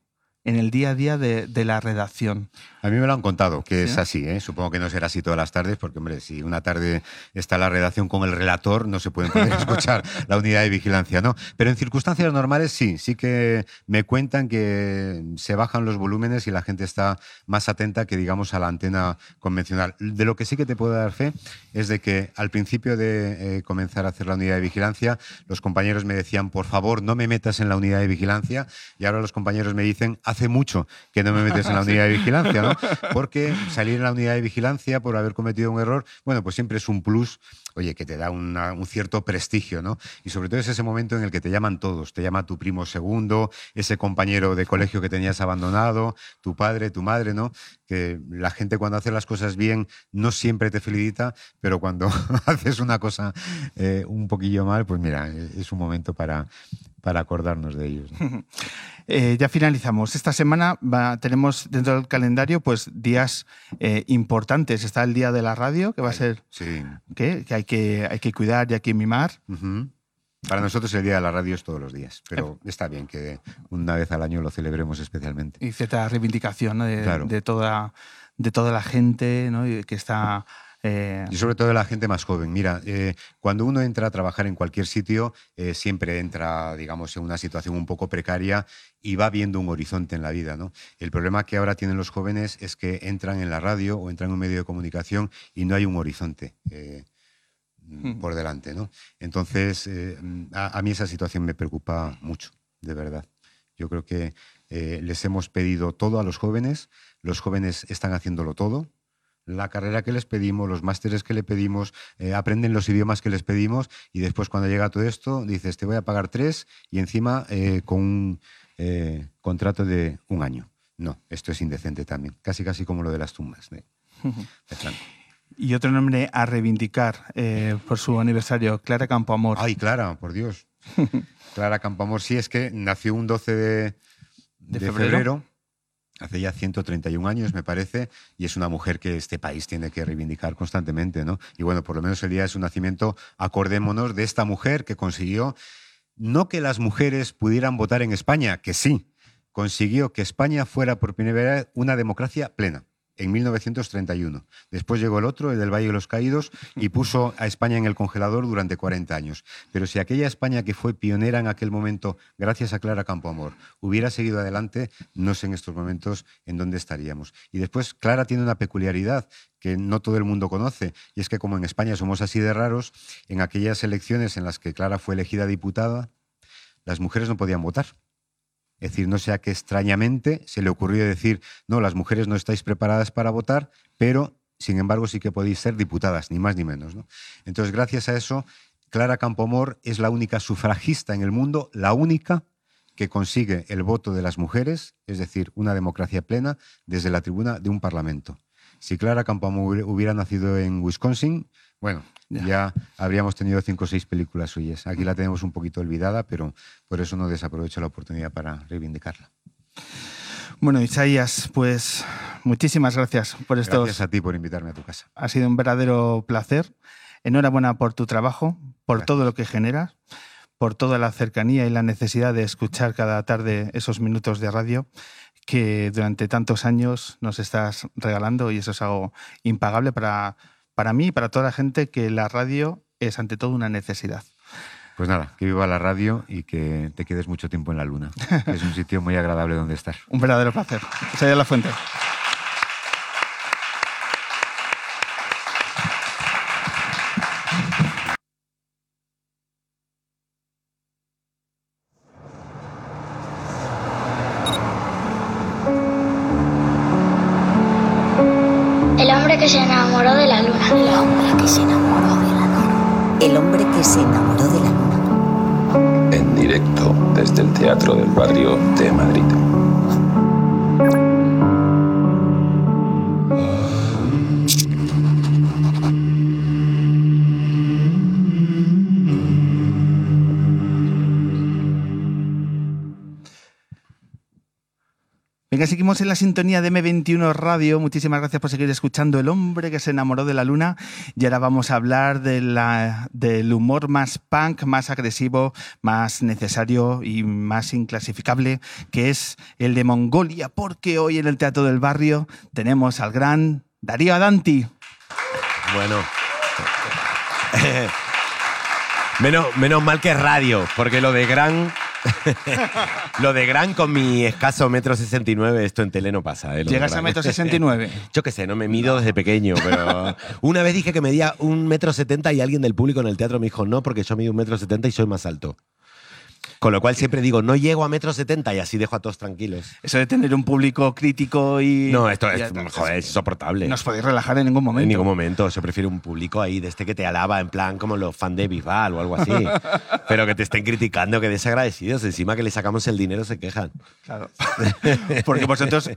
en el día a día de, la redacción. A mí me lo han contado, que es así. ¿eh? Supongo que no será así todas las tardes, porque, hombre, si una tarde está la redacción con el relator, no se puede poder escuchar la unidad de vigilancia, ¿no? Pero en circunstancias normales sí, sí que me cuentan que se bajan los volúmenes y la gente está más atenta que, digamos, a la antena convencional. De lo que sí que te puedo dar fe es de que al principio de eh, comenzar a hacer la unidad de vigilancia, los compañeros me decían, por favor, no me metas en la unidad de vigilancia, y ahora los compañeros me dicen, hace mucho que no me metes en la unidad de vigilancia, ¿no? Porque salir en la unidad de vigilancia por haber cometido un error, bueno, pues siempre es un plus, oye, que te da un cierto prestigio, ¿no? Y sobre todo es ese momento en el que te llaman todos, te llama tu primo segundo, ese compañero de colegio que tenías abandonado, tu padre, tu madre, ¿no? Que la gente cuando hace las cosas bien no siempre te felicita, pero cuando haces una cosa eh, un poquillo mal, pues mira, es un momento para, para acordarnos de ellos. Eh, ya finalizamos. Esta semana tenemos dentro del calendario pues días eh, importantes. Está el día de la radio, que va a ser que hay que hay que cuidar y hay que mimar. Para nosotros el día de la radio es todos los días, pero está bien que una vez al año lo celebremos especialmente. Y cierta reivindicación de, toda de toda la gente que está eh, y sobre todo la gente más joven. Mira, eh, cuando uno entra a trabajar en cualquier sitio, eh, siempre entra, digamos, en una situación un poco precaria y va viendo un horizonte en la vida. ¿no? El problema que ahora tienen los jóvenes es que entran en la radio o entran en un medio de comunicación y no hay un horizonte. Hmm. por delante, ¿no? Entonces, a, mí esa situación me preocupa mucho, de verdad. Yo creo que les hemos pedido todo a los jóvenes, los jóvenes están haciéndolo todo, la carrera que les pedimos, los másteres que le pedimos, eh, aprenden los idiomas que les pedimos y después cuando llega todo esto dices, te voy a pagar tres y encima eh, con un eh, contrato de un año. No, esto es indecente también, casi casi como lo de las tumbas Y otro nombre a reivindicar por su aniversario, Clara Campoamor. Ay, Clara, por Dios. Clara Campoamor, sí, es que nació un 12 de, febrero hace ya 131 años, me parece, y es una mujer que este país tiene que reivindicar constantemente, ¿no? Y bueno, por lo menos el día de su nacimiento, acordémonos de esta mujer que consiguió no que las mujeres pudieran votar en España, que sí, consiguió que España fuera por primera vez una democracia plena en 1931. Después llegó el otro, el del Valle de los Caídos, y puso a España en el congelador durante 40 años. Pero si aquella España que fue pionera en aquel momento, gracias a Clara Campoamor, hubiera seguido adelante, no sé en estos momentos en dónde estaríamos. Y después, Clara tiene una peculiaridad que no todo el mundo conoce, y es que como en España somos así de raros, en aquellas elecciones en las que Clara fue elegida diputada, las mujeres no podían votar. Es decir, no sea que extrañamente se le ocurrió decir, no, las mujeres no estáis preparadas para votar, pero sin embargo sí que podéis ser diputadas, ni más ni menos. Entonces, gracias a eso, Clara Campomor es la única sufragista en el mundo, la única que consigue el voto de las mujeres, es decir, una democracia plena, desde la tribuna de un parlamento. Si Clara Campomor hubiera nacido en Wisconsin, bueno, ya. habríamos tenido cinco o seis películas suyas. Aquí la tenemos un poquito olvidada, pero por eso no desaprovecho la oportunidad para reivindicarla. Bueno, Isaías, pues muchísimas gracias por esto. Gracias a ti por invitarme a tu casa. Ha sido un verdadero placer. Enhorabuena por tu trabajo, por todo lo que generas, por toda la cercanía y la necesidad de escuchar cada tarde esos minutos de radio que durante tantos años nos estás regalando y eso es algo impagable para para mí y para toda la gente que la radio es ante todo una necesidad. Pues nada, que viva la radio y que te quedes mucho tiempo en la luna. es un sitio muy agradable donde estar. un verdadero placer. Soy la fuente. Seguimos en la sintonía de M21 Radio. Muchísimas gracias por seguir escuchando El hombre que se enamoró de la luna. Y ahora vamos a hablar de la, del humor más punk, más agresivo, más necesario y más inclasificable, que es el de Mongolia, porque hoy en el Teatro del Barrio tenemos al gran Darío Adanti. Bueno. menos, menos mal que radio, porque lo de gran. lo de gran con mi escaso metro 69, esto en tele no pasa. ¿eh? ¿Llegas a metro 69? Yo qué sé, no me mido desde pequeño, pero una vez dije que medía un metro setenta y alguien del público en el teatro me dijo no, porque yo mido un metro setenta y soy más alto. Con lo cual siempre digo, no llego a metro setenta y así dejo a todos tranquilos. Eso de tener un público crítico y... No, esto es, y- joder, es insoportable. No os podéis relajar en ningún momento. En ningún momento. Yo prefiero un público ahí de este que te alaba, en plan como los fans de Bisbal o algo así. Pero que te estén criticando, que desagradecidos. Encima que le sacamos el dinero se quejan. Claro. Porque vosotros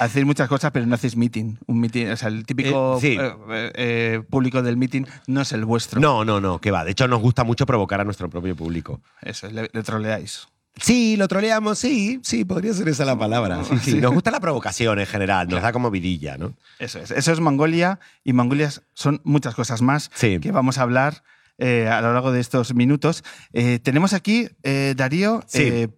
hacéis muchas cosas, pero no hacéis meeting. Un meeting, o sea, el típico Eh, sí. eh, eh, público del meeting no es el vuestro. No, no, no, que va. De hecho, nos gusta mucho provocar a nuestro propio público. Eso, le, le troleáis. Sí, lo troleamos, sí, sí, podría ser esa la palabra. Sí, sí. Nos gusta la provocación en general, nos da como vidilla, ¿no? Eso es. Eso es Mongolia y Mongolia son muchas cosas más Sí. que vamos a hablar eh, a lo largo de estos minutos. Eh, tenemos aquí, eh, Darío, Sí.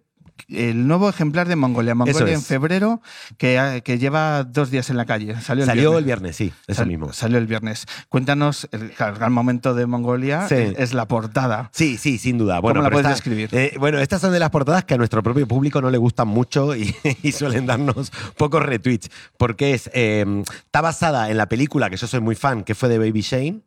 El nuevo ejemplar de Mongolia. Mongolia en febrero, que, ha- que lleva dos días en la calle. Salió el Salió viernes. el viernes, sí, eso Sal- mismo. Salió el viernes. Cuéntanos, el, gran momento de Mongolia Sí. es, es la portada. Sí, sí, sin duda. Bueno, la puedes esta- describir? eh, bueno, estas son de las portadas que a nuestro propio público no le gustan mucho y, y suelen darnos pocos retweets. Porque es, eh, está basada en la película que yo soy muy fan, que fue de Baby Shane.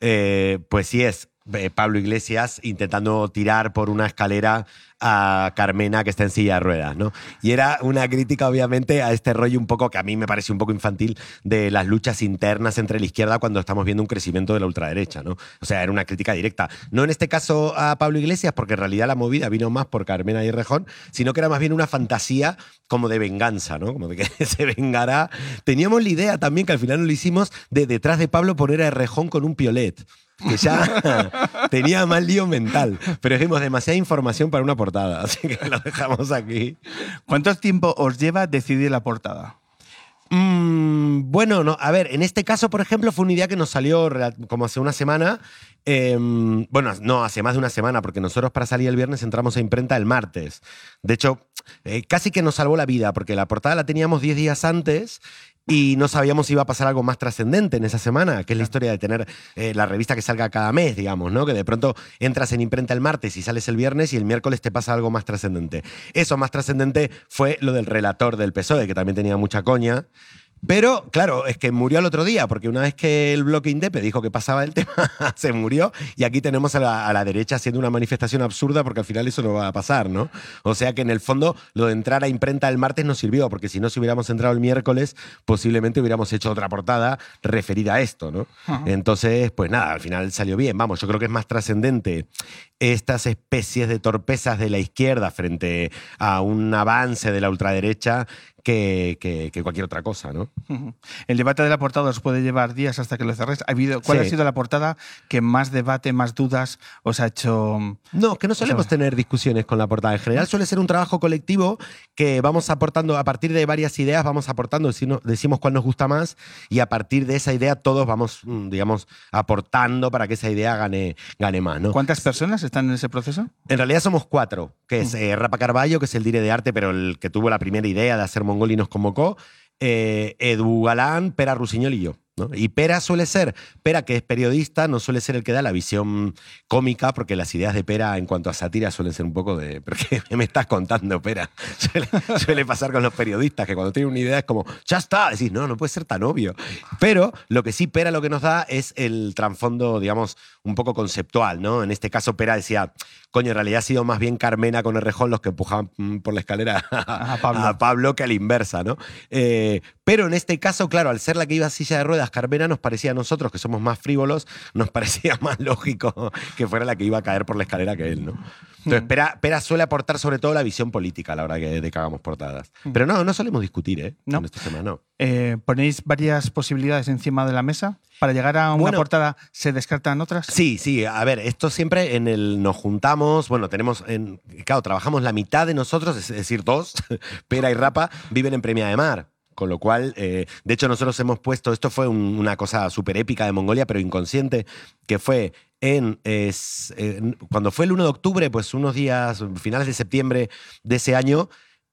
Eh, pues sí es eh, Pablo Iglesias intentando tirar por una escalera a Carmena que está en silla de ruedas, ¿no? Y era una crítica, obviamente, a este rollo un poco que a mí me parece un poco infantil de las luchas internas entre la izquierda cuando estamos viendo un crecimiento de la ultraderecha, ¿no? O sea, era una crítica directa. No en este caso a Pablo Iglesias, porque en realidad la movida vino más por Carmena y Rejón, sino que era más bien una fantasía como de venganza, ¿no? Como de que se vengará. Teníamos la idea también, que al final no lo hicimos, de detrás de Pablo poner a Rejón con un piolet que ya tenía mal lío mental. Pero dijimos demasiada información para una portada, así que lo dejamos aquí. ¿Cuánto tiempo os lleva decidir la portada? Mm, bueno, no, a ver, en este caso, por ejemplo, fue una idea que nos salió como hace una semana. Em, bueno, no, hace más de una semana, porque nosotros para salir el viernes entramos a imprenta el martes. De hecho, eh, casi que nos salvó la vida, porque la portada la teníamos 10 días antes y no sabíamos si iba a pasar algo más trascendente en esa semana, que es la historia de tener eh, la revista que salga cada mes, digamos, ¿no? Que de pronto entras en imprenta el martes y sales el viernes y el miércoles te pasa algo más trascendente. Eso más trascendente fue lo del relator del PSOE, que también tenía mucha coña. Pero, claro, es que murió al otro día, porque una vez que el bloque Indepe dijo que pasaba el tema, se murió. Y aquí tenemos a la, a la derecha haciendo una manifestación absurda, porque al final eso no va a pasar, ¿no? O sea que en el fondo lo de entrar a imprenta el martes nos sirvió, porque si no, si hubiéramos entrado el miércoles, posiblemente hubiéramos hecho otra portada referida a esto, ¿no? Entonces, pues nada, al final salió bien. Vamos, yo creo que es más trascendente estas especies de torpezas de la izquierda frente a un avance de la ultraderecha que, que- que cualquier otra cosa, ¿no? El debate de la portada os puede llevar días hasta que lo cerréis. ¿Ha habido, ¿Cuál Sí. ha sido la portada que más debate, más dudas os ha hecho? No, que no solemos tener discusiones con la portada. En general suele ser un trabajo colectivo que vamos aportando, a partir de varias ideas, vamos aportando, decimos, decimos cuál nos gusta más y a partir de esa idea todos vamos, mm, digamos, aportando para que esa idea gane, gane más, ¿no? ¿Cuántas personas están en ese proceso? En realidad somos cuatro, que es eh, Rapa Carballo, que es el dire de arte, pero el que tuvo la primera idea de hacer Mongol y nos convocó, eh, Edu Galán, Pera Rusiñol y yo. ¿No? Y Pera suele ser, Pera que es periodista, no suele ser el que da la visión cómica, porque las ideas de Pera en cuanto a sátira suelen ser un poco de, ¿pero qué me estás contando, Pera? Suele, suele pasar con los periodistas, que cuando tienen una idea es como, ya está, decís, no, no puede ser tan obvio. Pero lo que sí Pera lo que nos da es el trasfondo, digamos, un poco conceptual, ¿no? En este caso Pera decía, coño, en realidad ha sido más bien Carmena con Errejón los que empujaban mm, por la escalera a, A Pablo. a Pablo que a la inversa, ¿no? Eh, pero en este caso, claro, al ser la que iba a silla de ruedas todas. Carmena nos parecía a nosotros, que somos más frívolos, nos parecía más lógico que fuera la que iba a caer por la escalera que él, ¿no? Entonces, Mm. Pera, Pera suele aportar sobre todo la visión política a la hora que, de que hagamos portadas. Pero no, no solemos discutir, ¿eh? No. En estos temas, no. Eh, ¿Ponéis varias posibilidades encima de la mesa? ¿Para llegar a una Bueno. portada se descartan otras? Sí, sí, a ver, esto siempre en el nos juntamos, bueno, tenemos, en, claro, trabajamos la mitad de nosotros, es decir, dos, Pera y Rapa, viven en Premia de Mar. Con lo cual, eh, de hecho, nosotros hemos puesto, esto fue un- una cosa súper épica de Mongolia, pero inconsciente, que fue en, es- en- cuando fue el 1 de octubre, pues unos días, finales de septiembre de ese año,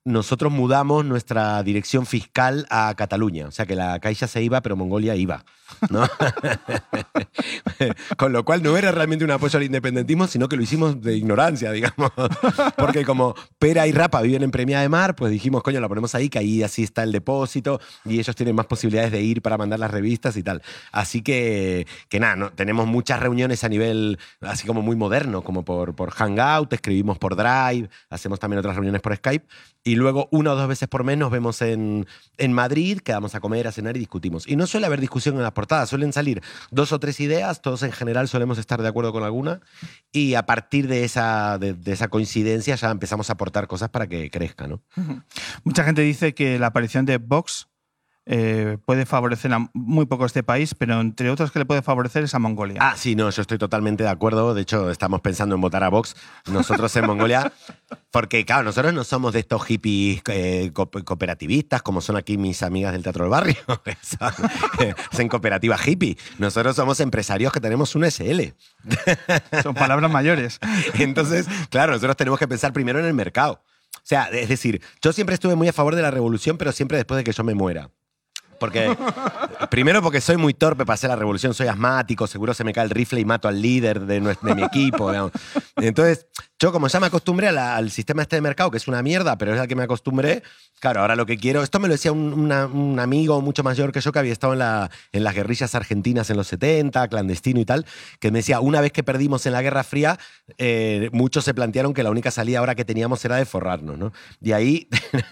nosotros mudamos nuestra dirección fiscal a Cataluña. O sea que la Caixa se iba, pero Mongolia iba. Con lo cual no era realmente un apoyo al independentismo, sino que lo hicimos de ignorancia, digamos. Porque como Pera y Rapa viven en Premia de Mar, pues dijimos, coño, la ponemos ahí, que ahí así está el depósito y ellos tienen más posibilidades de ir para mandar las revistas y tal. Así que, que nada, ¿no? tenemos muchas reuniones a nivel así como muy moderno, como por, por Hangout, escribimos por Drive, hacemos también otras reuniones por Skype y luego una o dos veces por mes nos vemos en, en Madrid, quedamos a comer, a cenar y discutimos. Y no suele haber discusión en las portadas, suelen salir dos o tres ideas, todos en general solemos estar de acuerdo con alguna y a partir de esa, de, esa coincidencia ya empezamos a aportar cosas para que crezca, ¿no? Mucha gente dice que la aparición de Vox eh, puede favorecer a muy poco este país, pero entre otros que le puede favorecer es a Mongolia. Ah, sí, no, yo estoy totalmente de acuerdo. De hecho, estamos pensando en votar a Vox nosotros en Mongolia. Porque, claro, nosotros no somos de estos hippies eh, co- cooperativistas, como son aquí mis amigas del Teatro del Barrio. son, eh, hacen cooperativa hippie. Nosotros somos empresarios que tenemos un SL. Son palabras mayores. Entonces, claro, nosotros tenemos que pensar primero en el mercado. O sea, es decir, yo siempre estuve muy a favor de la revolución, pero siempre después de que yo me muera. Porque, primero porque soy muy torpe para hacer la revolución, soy asmático, seguro se me cae el rifle y mato al líder de, de mi equipo. Entonces, yo como ya me acostumbré al sistema este de mercado, que es una mierda, pero es al que me acostumbré, claro, ahora lo que quiero, esto me lo decía un, amigo mucho mayor que yo que había estado en, la, las guerrillas argentinas en los 70, clandestino y tal, que me decía, una vez que perdimos en la Guerra Fría, eh, muchos se plantearon que la única salida ahora que teníamos era de forrarnos, ¿no? Y ahí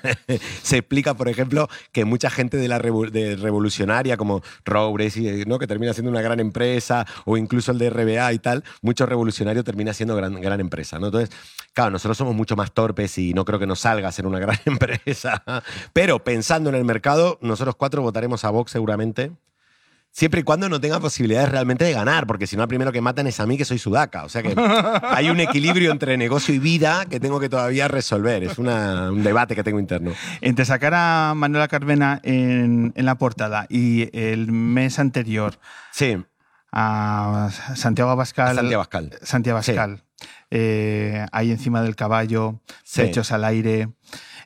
se explica, por ejemplo, que mucha gente de la revo- revolucionaria, como Roures, y, ¿no? que termina siendo una gran empresa, o incluso el de RBA y tal, mucho revolucionario termina siendo gran, gran empresa, ¿no? Entonces, claro, nosotros somos mucho más torpes y no creo que nos salga a ser una gran empresa. Pero pensando en el mercado, nosotros cuatro votaremos a Vox seguramente. Siempre y cuando no tenga posibilidades realmente de ganar, porque si no, el primero que matan es a mí, que soy sudaca. O sea que hay un equilibrio entre negocio y vida que tengo que todavía resolver. Es una- un debate que tengo interno. Entre sacar a Manuela Carmena en, en la portada y el mes anterior Sí, a Santiago Abascal. Santiago Abascal. Santiago Sí. Eh, ahí encima del caballo, Sí. pechos al aire.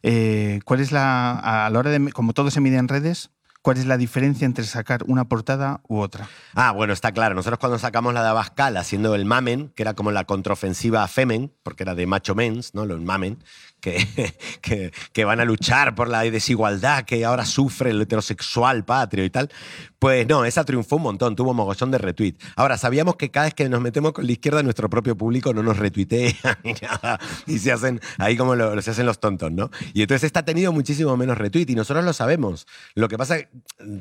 Eh, ¿Cuál es la. A la hora de. Como todo se mide en redes, ¿cuál es la diferencia entre sacar una portada u otra? Ah, bueno, está claro. Nosotros cuando sacamos la de Abascal haciendo el Mamen, que era como la contraofensiva Femen, porque era de macho mens, ¿no? Los Mamen, que, que, van a luchar por la desigualdad que ahora sufre el heterosexual patrio y tal. Pues no, esa triunfó un montón, tuvo mogollón de retweet. Ahora, sabíamos que cada vez que nos metemos con la izquierda, nuestro propio público no nos retuitea. Y se hacen ahí como lo, se hacen los tontos, ¿no? Y entonces esta ha tenido muchísimo menos retweet y nosotros lo sabemos. Lo que pasa es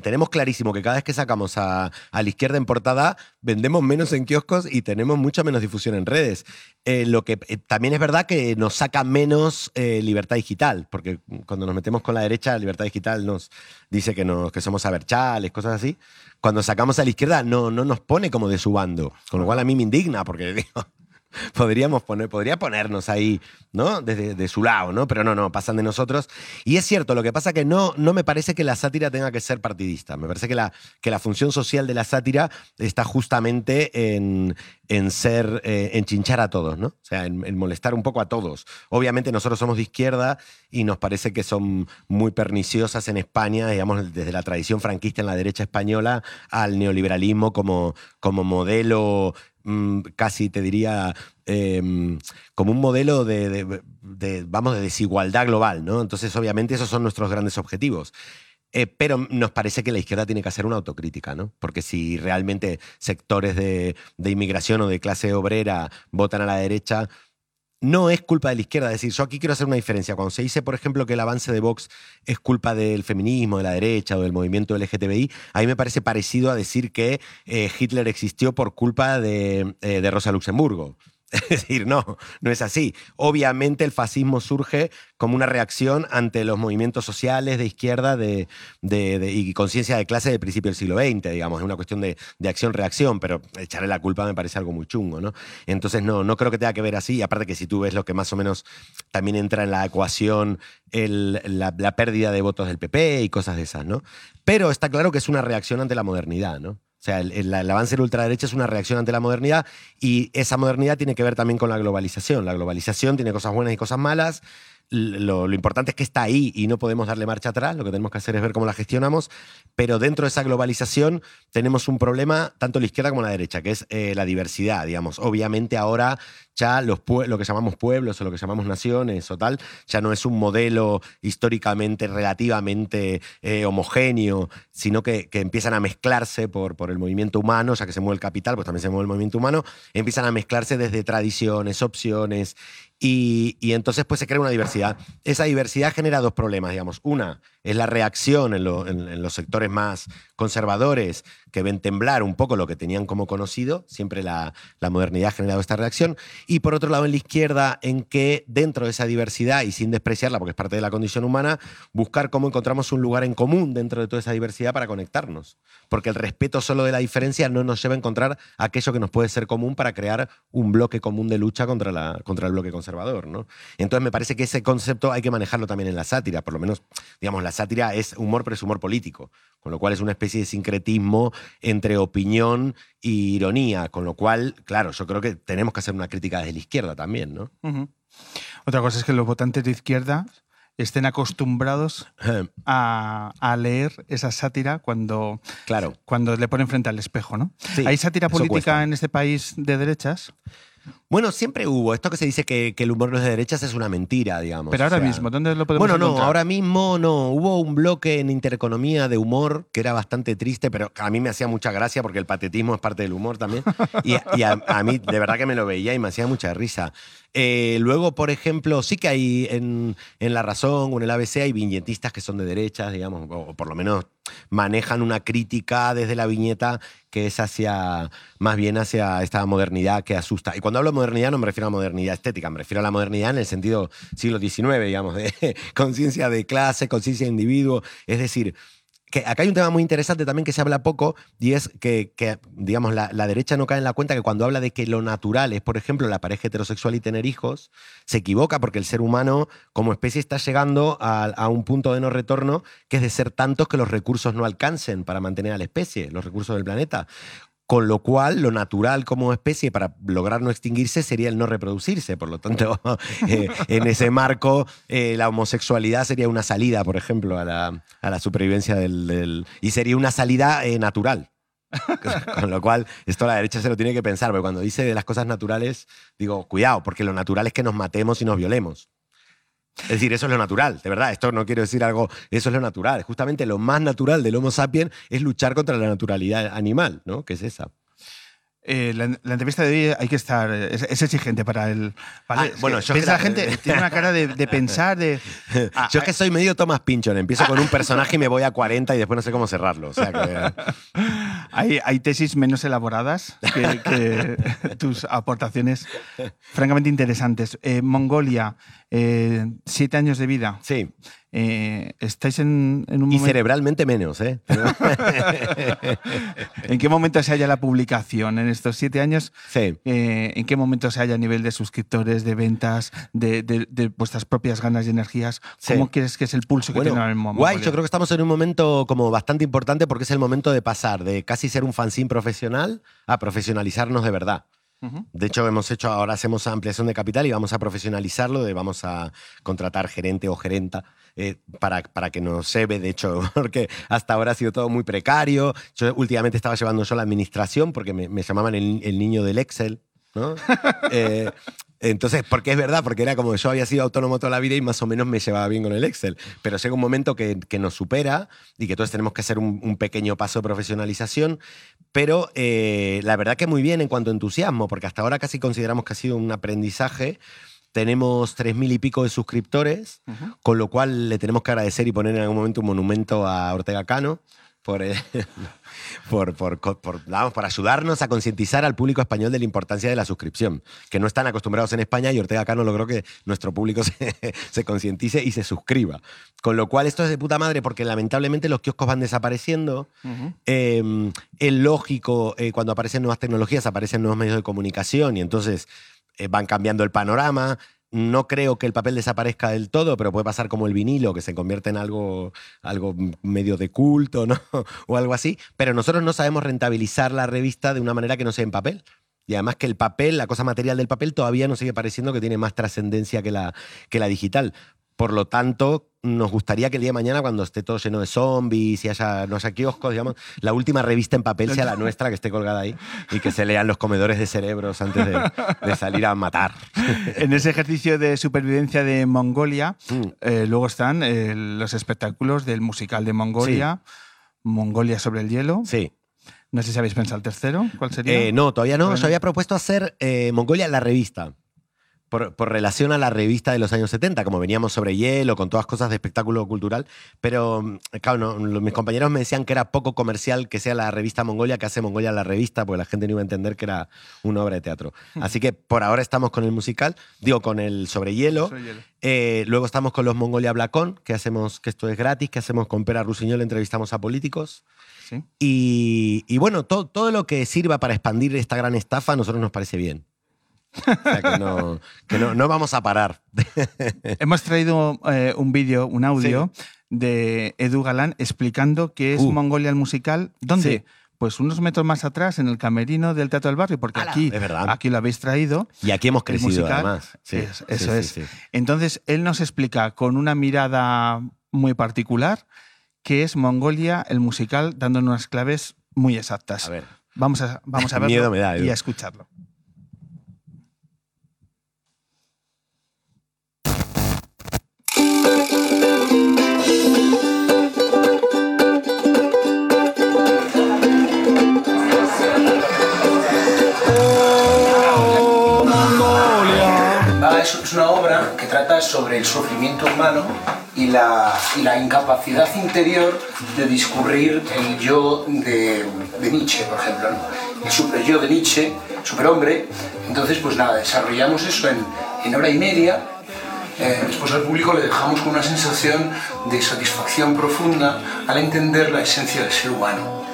tenemos clarísimo que cada vez que sacamos a, a la izquierda en portada, vendemos menos en kioscos y tenemos mucha menos difusión en redes. Eh, lo que eh, también es verdad que nos saca menos eh, libertad digital, porque cuando nos metemos con la derecha, libertad digital nos dice que, nos, que somos aberchales, cosas así. Cuando sacamos a la izquierda, no, no nos pone como de su bando, con lo cual a mí me indigna, porque digo, podríamos poner, podría ponernos ahí, ¿no? Desde de su lado, ¿no? Pero no, no, pasan de nosotros. Y es cierto, lo que pasa que no, no me parece que la sátira tenga que ser partidista. Me parece que la, que la función social de la sátira está justamente en, en ser, eh, en chinchar a todos, ¿no? O sea, en, en molestar un poco a todos. Obviamente nosotros somos de izquierda y nos parece que son muy perniciosas en España, digamos, desde la tradición franquista en la derecha española al neoliberalismo como, como modelo casi te diría eh, como un modelo de, vamos, de desigualdad global, ¿no? Entonces, obviamente, esos son nuestros grandes objetivos. Eh, pero nos parece que la izquierda tiene que hacer una autocrítica, ¿no? Porque si realmente sectores de inmigración o de clase obrera votan a la derecha, no es culpa de la izquierda. Es decir, yo aquí quiero hacer una diferencia. Cuando se dice, por ejemplo, que el avance de Vox es culpa del feminismo, de la derecha o del movimiento LGTBI, a mí me parece parecido a decir que eh, Hitler existió por culpa de, eh, de Rosa Luxemburgo. Es decir, no, no es así. Obviamente el fascismo surge como una reacción ante los movimientos sociales de izquierda de, de- de- y conciencia de clase del principio del siglo XX, digamos. Es una cuestión de, de acción-reacción, pero echarle la culpa me parece algo muy chungo, ¿no? Entonces, no, no creo que tenga que ver así. Y aparte que si tú ves lo que más o menos también entra en la ecuación, el- la, la pérdida de votos del PP y cosas de esas, ¿no? Pero está claro que es una reacción ante la modernidad, ¿no? O sea, el, avance de la ultraderecha es una reacción ante la modernidad y esa modernidad tiene que ver también con la globalización. La globalización tiene cosas buenas y cosas malas. Lo, importante es que está ahí y no podemos darle marcha atrás. Lo que tenemos que hacer es ver cómo la gestionamos. Pero dentro de esa globalización tenemos un problema, tanto la izquierda como la derecha, que es eh, la diversidad, digamos. Obviamente ahora ya los lo que llamamos pueblos o lo que llamamos naciones o tal, ya no es un modelo históricamente relativamente eh, homogéneo, sino que, que empiezan a mezclarse por, por el movimiento humano, ya que se mueve el capital, pues también se mueve el movimiento humano, empiezan a mezclarse desde tradiciones, opciones, y, entonces pues se crea una diversidad. Esa diversidad genera dos problemas, digamos. Una es la reacción en, lo- en- en los sectores más conservadores que ven temblar un poco lo que tenían como conocido, siempre la, la modernidad ha generado esta reacción, y por otro lado en la izquierda en que dentro de esa diversidad y sin despreciarla porque es parte de la condición humana, buscar cómo encontramos un lugar en común dentro de toda esa diversidad para conectarnos. Porque el respeto solo de la diferencia no nos lleva a encontrar aquello que nos puede ser común para crear un bloque común de lucha contra, la, contra el bloque conservador. ¿no? Entonces me parece que ese concepto hay que manejarlo también en la sátira, por lo menos, digamos, la sátira es humor, pero es humor político, con lo cual es una especie de sincretismo entre opinión y ironía, con lo cual, claro, yo creo que tenemos que hacer una crítica desde la izquierda también, ¿no? Otra cosa es que los votantes de izquierda estén acostumbrados a, a leer esa sátira cuando, claro. cuando le ponen frente al espejo, ¿no? Sí, ¿Hay sátira política en este país de derechas? Bueno, siempre hubo. Esto que se dice que, que el humor no es de derechas es una mentira, digamos. Pero o ahora sea, mismo, ¿dónde lo podemos Bueno, no, encontrar? ahora mismo no. Hubo un bloque en Intereconomía de humor que era bastante triste, pero a mí me hacía mucha gracia porque el patetismo es parte del humor también. Y, y a, a mí, de verdad que me lo veía y me hacía mucha risa. Eh, luego, por ejemplo, sí que hay en, en La Razón o en el ABC hay viñetistas que son de derechas, digamos, o por lo menos manejan una crítica desde la viñeta que es hacia, más bien hacia esta modernidad que asusta. Y cuando hablo de modernidad no me refiero a modernidad estética, me refiero a la modernidad en el sentido siglo XIX, digamos, de conciencia de clase, conciencia de individuo. Es decir, que acá hay un tema muy interesante también que se habla poco y es que, digamos, la, derecha no cae en la cuenta que cuando habla de que lo natural es, por ejemplo, la pareja heterosexual y tener hijos, se equivoca porque el ser humano como especie está llegando a un punto de no retorno que es de ser tantos que los recursos no alcancen para mantener a la especie, los recursos del planeta. Con lo cual, lo natural como especie para lograr no extinguirse sería el no reproducirse. Por lo tanto, eh, en ese marco, eh, la homosexualidad sería una salida, por ejemplo, a la, a la supervivencia del, Y sería una salida eh, natural. Con lo cual, esto la derecha se lo tiene que pensar, porque cuando dice de las cosas naturales, digo, cuidado, porque lo natural es que nos matemos y nos violemos. Es decir, eso es lo natural, de verdad. Esto no quiero decir algo, eso es lo natural. Justamente lo más natural del Homo sapiens es luchar contra la naturalidad animal, ¿no? Que es esa. Eh, la, la entrevista de hoy hay que estar. Es, es exigente para el. Ah, bueno, yo piensa que la la- gente tiene una cara de, de pensar, de. Ah, Yo es que soy medio Thomas Pinchon. Empiezo con un personaje y me voy a 40 y después no sé cómo cerrarlo. O sea que. Hay, hay tesis menos elaboradas que, que tus aportaciones francamente interesantes. Eh, Mongolia, eh, siete años de vida. Sí. Eh, ¿Estáis en, en un Y momento? cerebralmente menos, ¿eh? ¿En qué momento se halla la publicación? En estos siete años, Sí. eh, ¿en qué momento se halla a nivel de suscriptores, de ventas, de, de- de vuestras propias ganas y energías? Sí. ¿Cómo crees que es el pulso que Bueno, tiene ahora mismo guay, yo creo que estamos en un momento como bastante importante porque es el momento de pasar de casi ser un fanzine profesional a profesionalizarnos de verdad. De hecho, hemos hecho, ahora hacemos ampliación de capital y vamos a profesionalizarlo, de vamos a contratar gerente o gerenta eh, para, para que nos lleve, de hecho, porque hasta ahora ha sido todo muy precario. Yo últimamente estaba llevando yo la administración porque me, me llamaban el, el niño del Excel, ¿no? Eh, entonces, porque es verdad, porque era como yo había sido autónomo toda la vida y más o menos me llevaba bien con el Excel. Pero llega un momento que, que nos supera y que todos tenemos que hacer un, un pequeño paso de profesionalización. Pero eh, la verdad que muy bien en cuanto a entusiasmo, porque hasta ahora casi consideramos que ha sido un aprendizaje. tenemos tres mil y pico de suscriptores, con lo cual le tenemos que agradecer y poner en algún momento un monumento a Ortega Cano por, eh, por, por, vamos, por ayudarnos a concientizar al público español de la importancia de la suscripción, que no están acostumbrados en España y Ortega Cano logró que nuestro público se, se concientice y se suscriba. Con lo cual esto es de puta madre porque lamentablemente los kioscos van desapareciendo. Eh, es lógico, eh, cuando aparecen nuevas tecnologías, aparecen nuevos medios de comunicación y entonces eh, van cambiando el panorama. No creo que el papel desaparezca del todo, pero puede pasar como el vinilo, que se convierte en algo, algo medio de culto, ¿no? o algo así. Pero nosotros no sabemos rentabilizar la revista de una manera que no sea en papel. Y además que el papel, la cosa material del papel, todavía nos sigue pareciendo que tiene más trascendencia que la, que la digital. Por lo tanto, nos gustaría que el día de mañana, cuando esté todo lleno de zombies y haya, no haya kioscos, digamos, la última revista en papel sea la nuestra, que esté colgada ahí, y que se lean los comedores de cerebros antes de, de salir a matar. En ese ejercicio de supervivencia de Mongolia, Mm. eh, luego están eh, los espectáculos del musical de Mongolia, Mongolia sobre el hielo. Sí. No sé si habéis pensado el tercero. ¿Cuál sería? Eh, no, todavía no. Bueno. Había propuesto hacer Mongolia la revista. Por, por relación a la revista de los años 70, como veníamos sobre hielo, con todas cosas de espectáculo cultural. Pero, mm, claro, no, mis compañeros me decían que era poco comercial que sea la revista Mongolia, que hace Mongolia la revista, porque la gente no iba a entender que era una obra de teatro. Así que por ahora estamos con el musical, digo, con el sobre hielo. Sobre hielo. Eh, luego estamos con los Mongolia Blacón, que hacemos, que esto es gratis, que hacemos con Pera Rusiñol, entrevistamos a políticos. Sí. Y, y bueno, todo, todo lo que sirva para expandir esta gran estafa a nosotros nos parece bien. O sea que no, que no, no vamos a parar. Hemos traído eh, un vídeo, un audio de Edu Galán explicando qué es Uh. Mongolia el musical. ¿Dónde? Sí. Pues unos metros más atrás, en el camerino del Teatro del Barrio, porque ¡Hala! aquí, Es verdad. aquí lo habéis traído. Y aquí hemos crecido musical. además. Sí, Es- sí, eso es. Entonces, él nos explica con una mirada muy particular qué es Mongolia el musical, dándonos unas claves muy exactas. A ver. Vamos a, vamos a verlo Miedo me da, Edu. y a escucharlo. Una obra que trata sobre el sufrimiento humano y la, y la incapacidad interior de discurrir el yo de, de Nietzsche, por ejemplo. ¿no? El super yo de Nietzsche, superhombre. Entonces, pues nada, desarrollamos eso en, en hora y media. Eh, después al público le dejamos con una sensación de satisfacción profunda al entender la esencia del ser humano.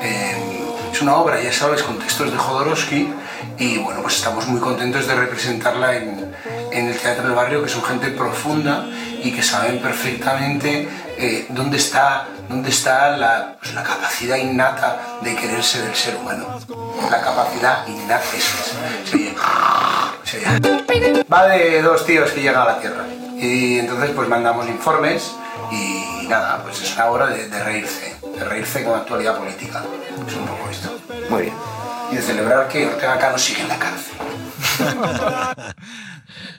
Eh, es una obra, ya sabes, con textos de Jodorowsky y bueno, pues estamos muy contentos de representarla en, en el Teatro del Barrio, que son gente profunda y que saben perfectamente eh, dónde está, dónde está la, pues, la capacidad innata de quererse del ser humano. La capacidad innata, es. Se se oye. Va de dos tíos que llegan a la Tierra y entonces pues mandamos informes y nada, pues es una obra de, de reírse, de reírse con actualidad política. Es un poco esto. Muy bien. Y de celebrar que Ortega Cano sigue en la cárcel.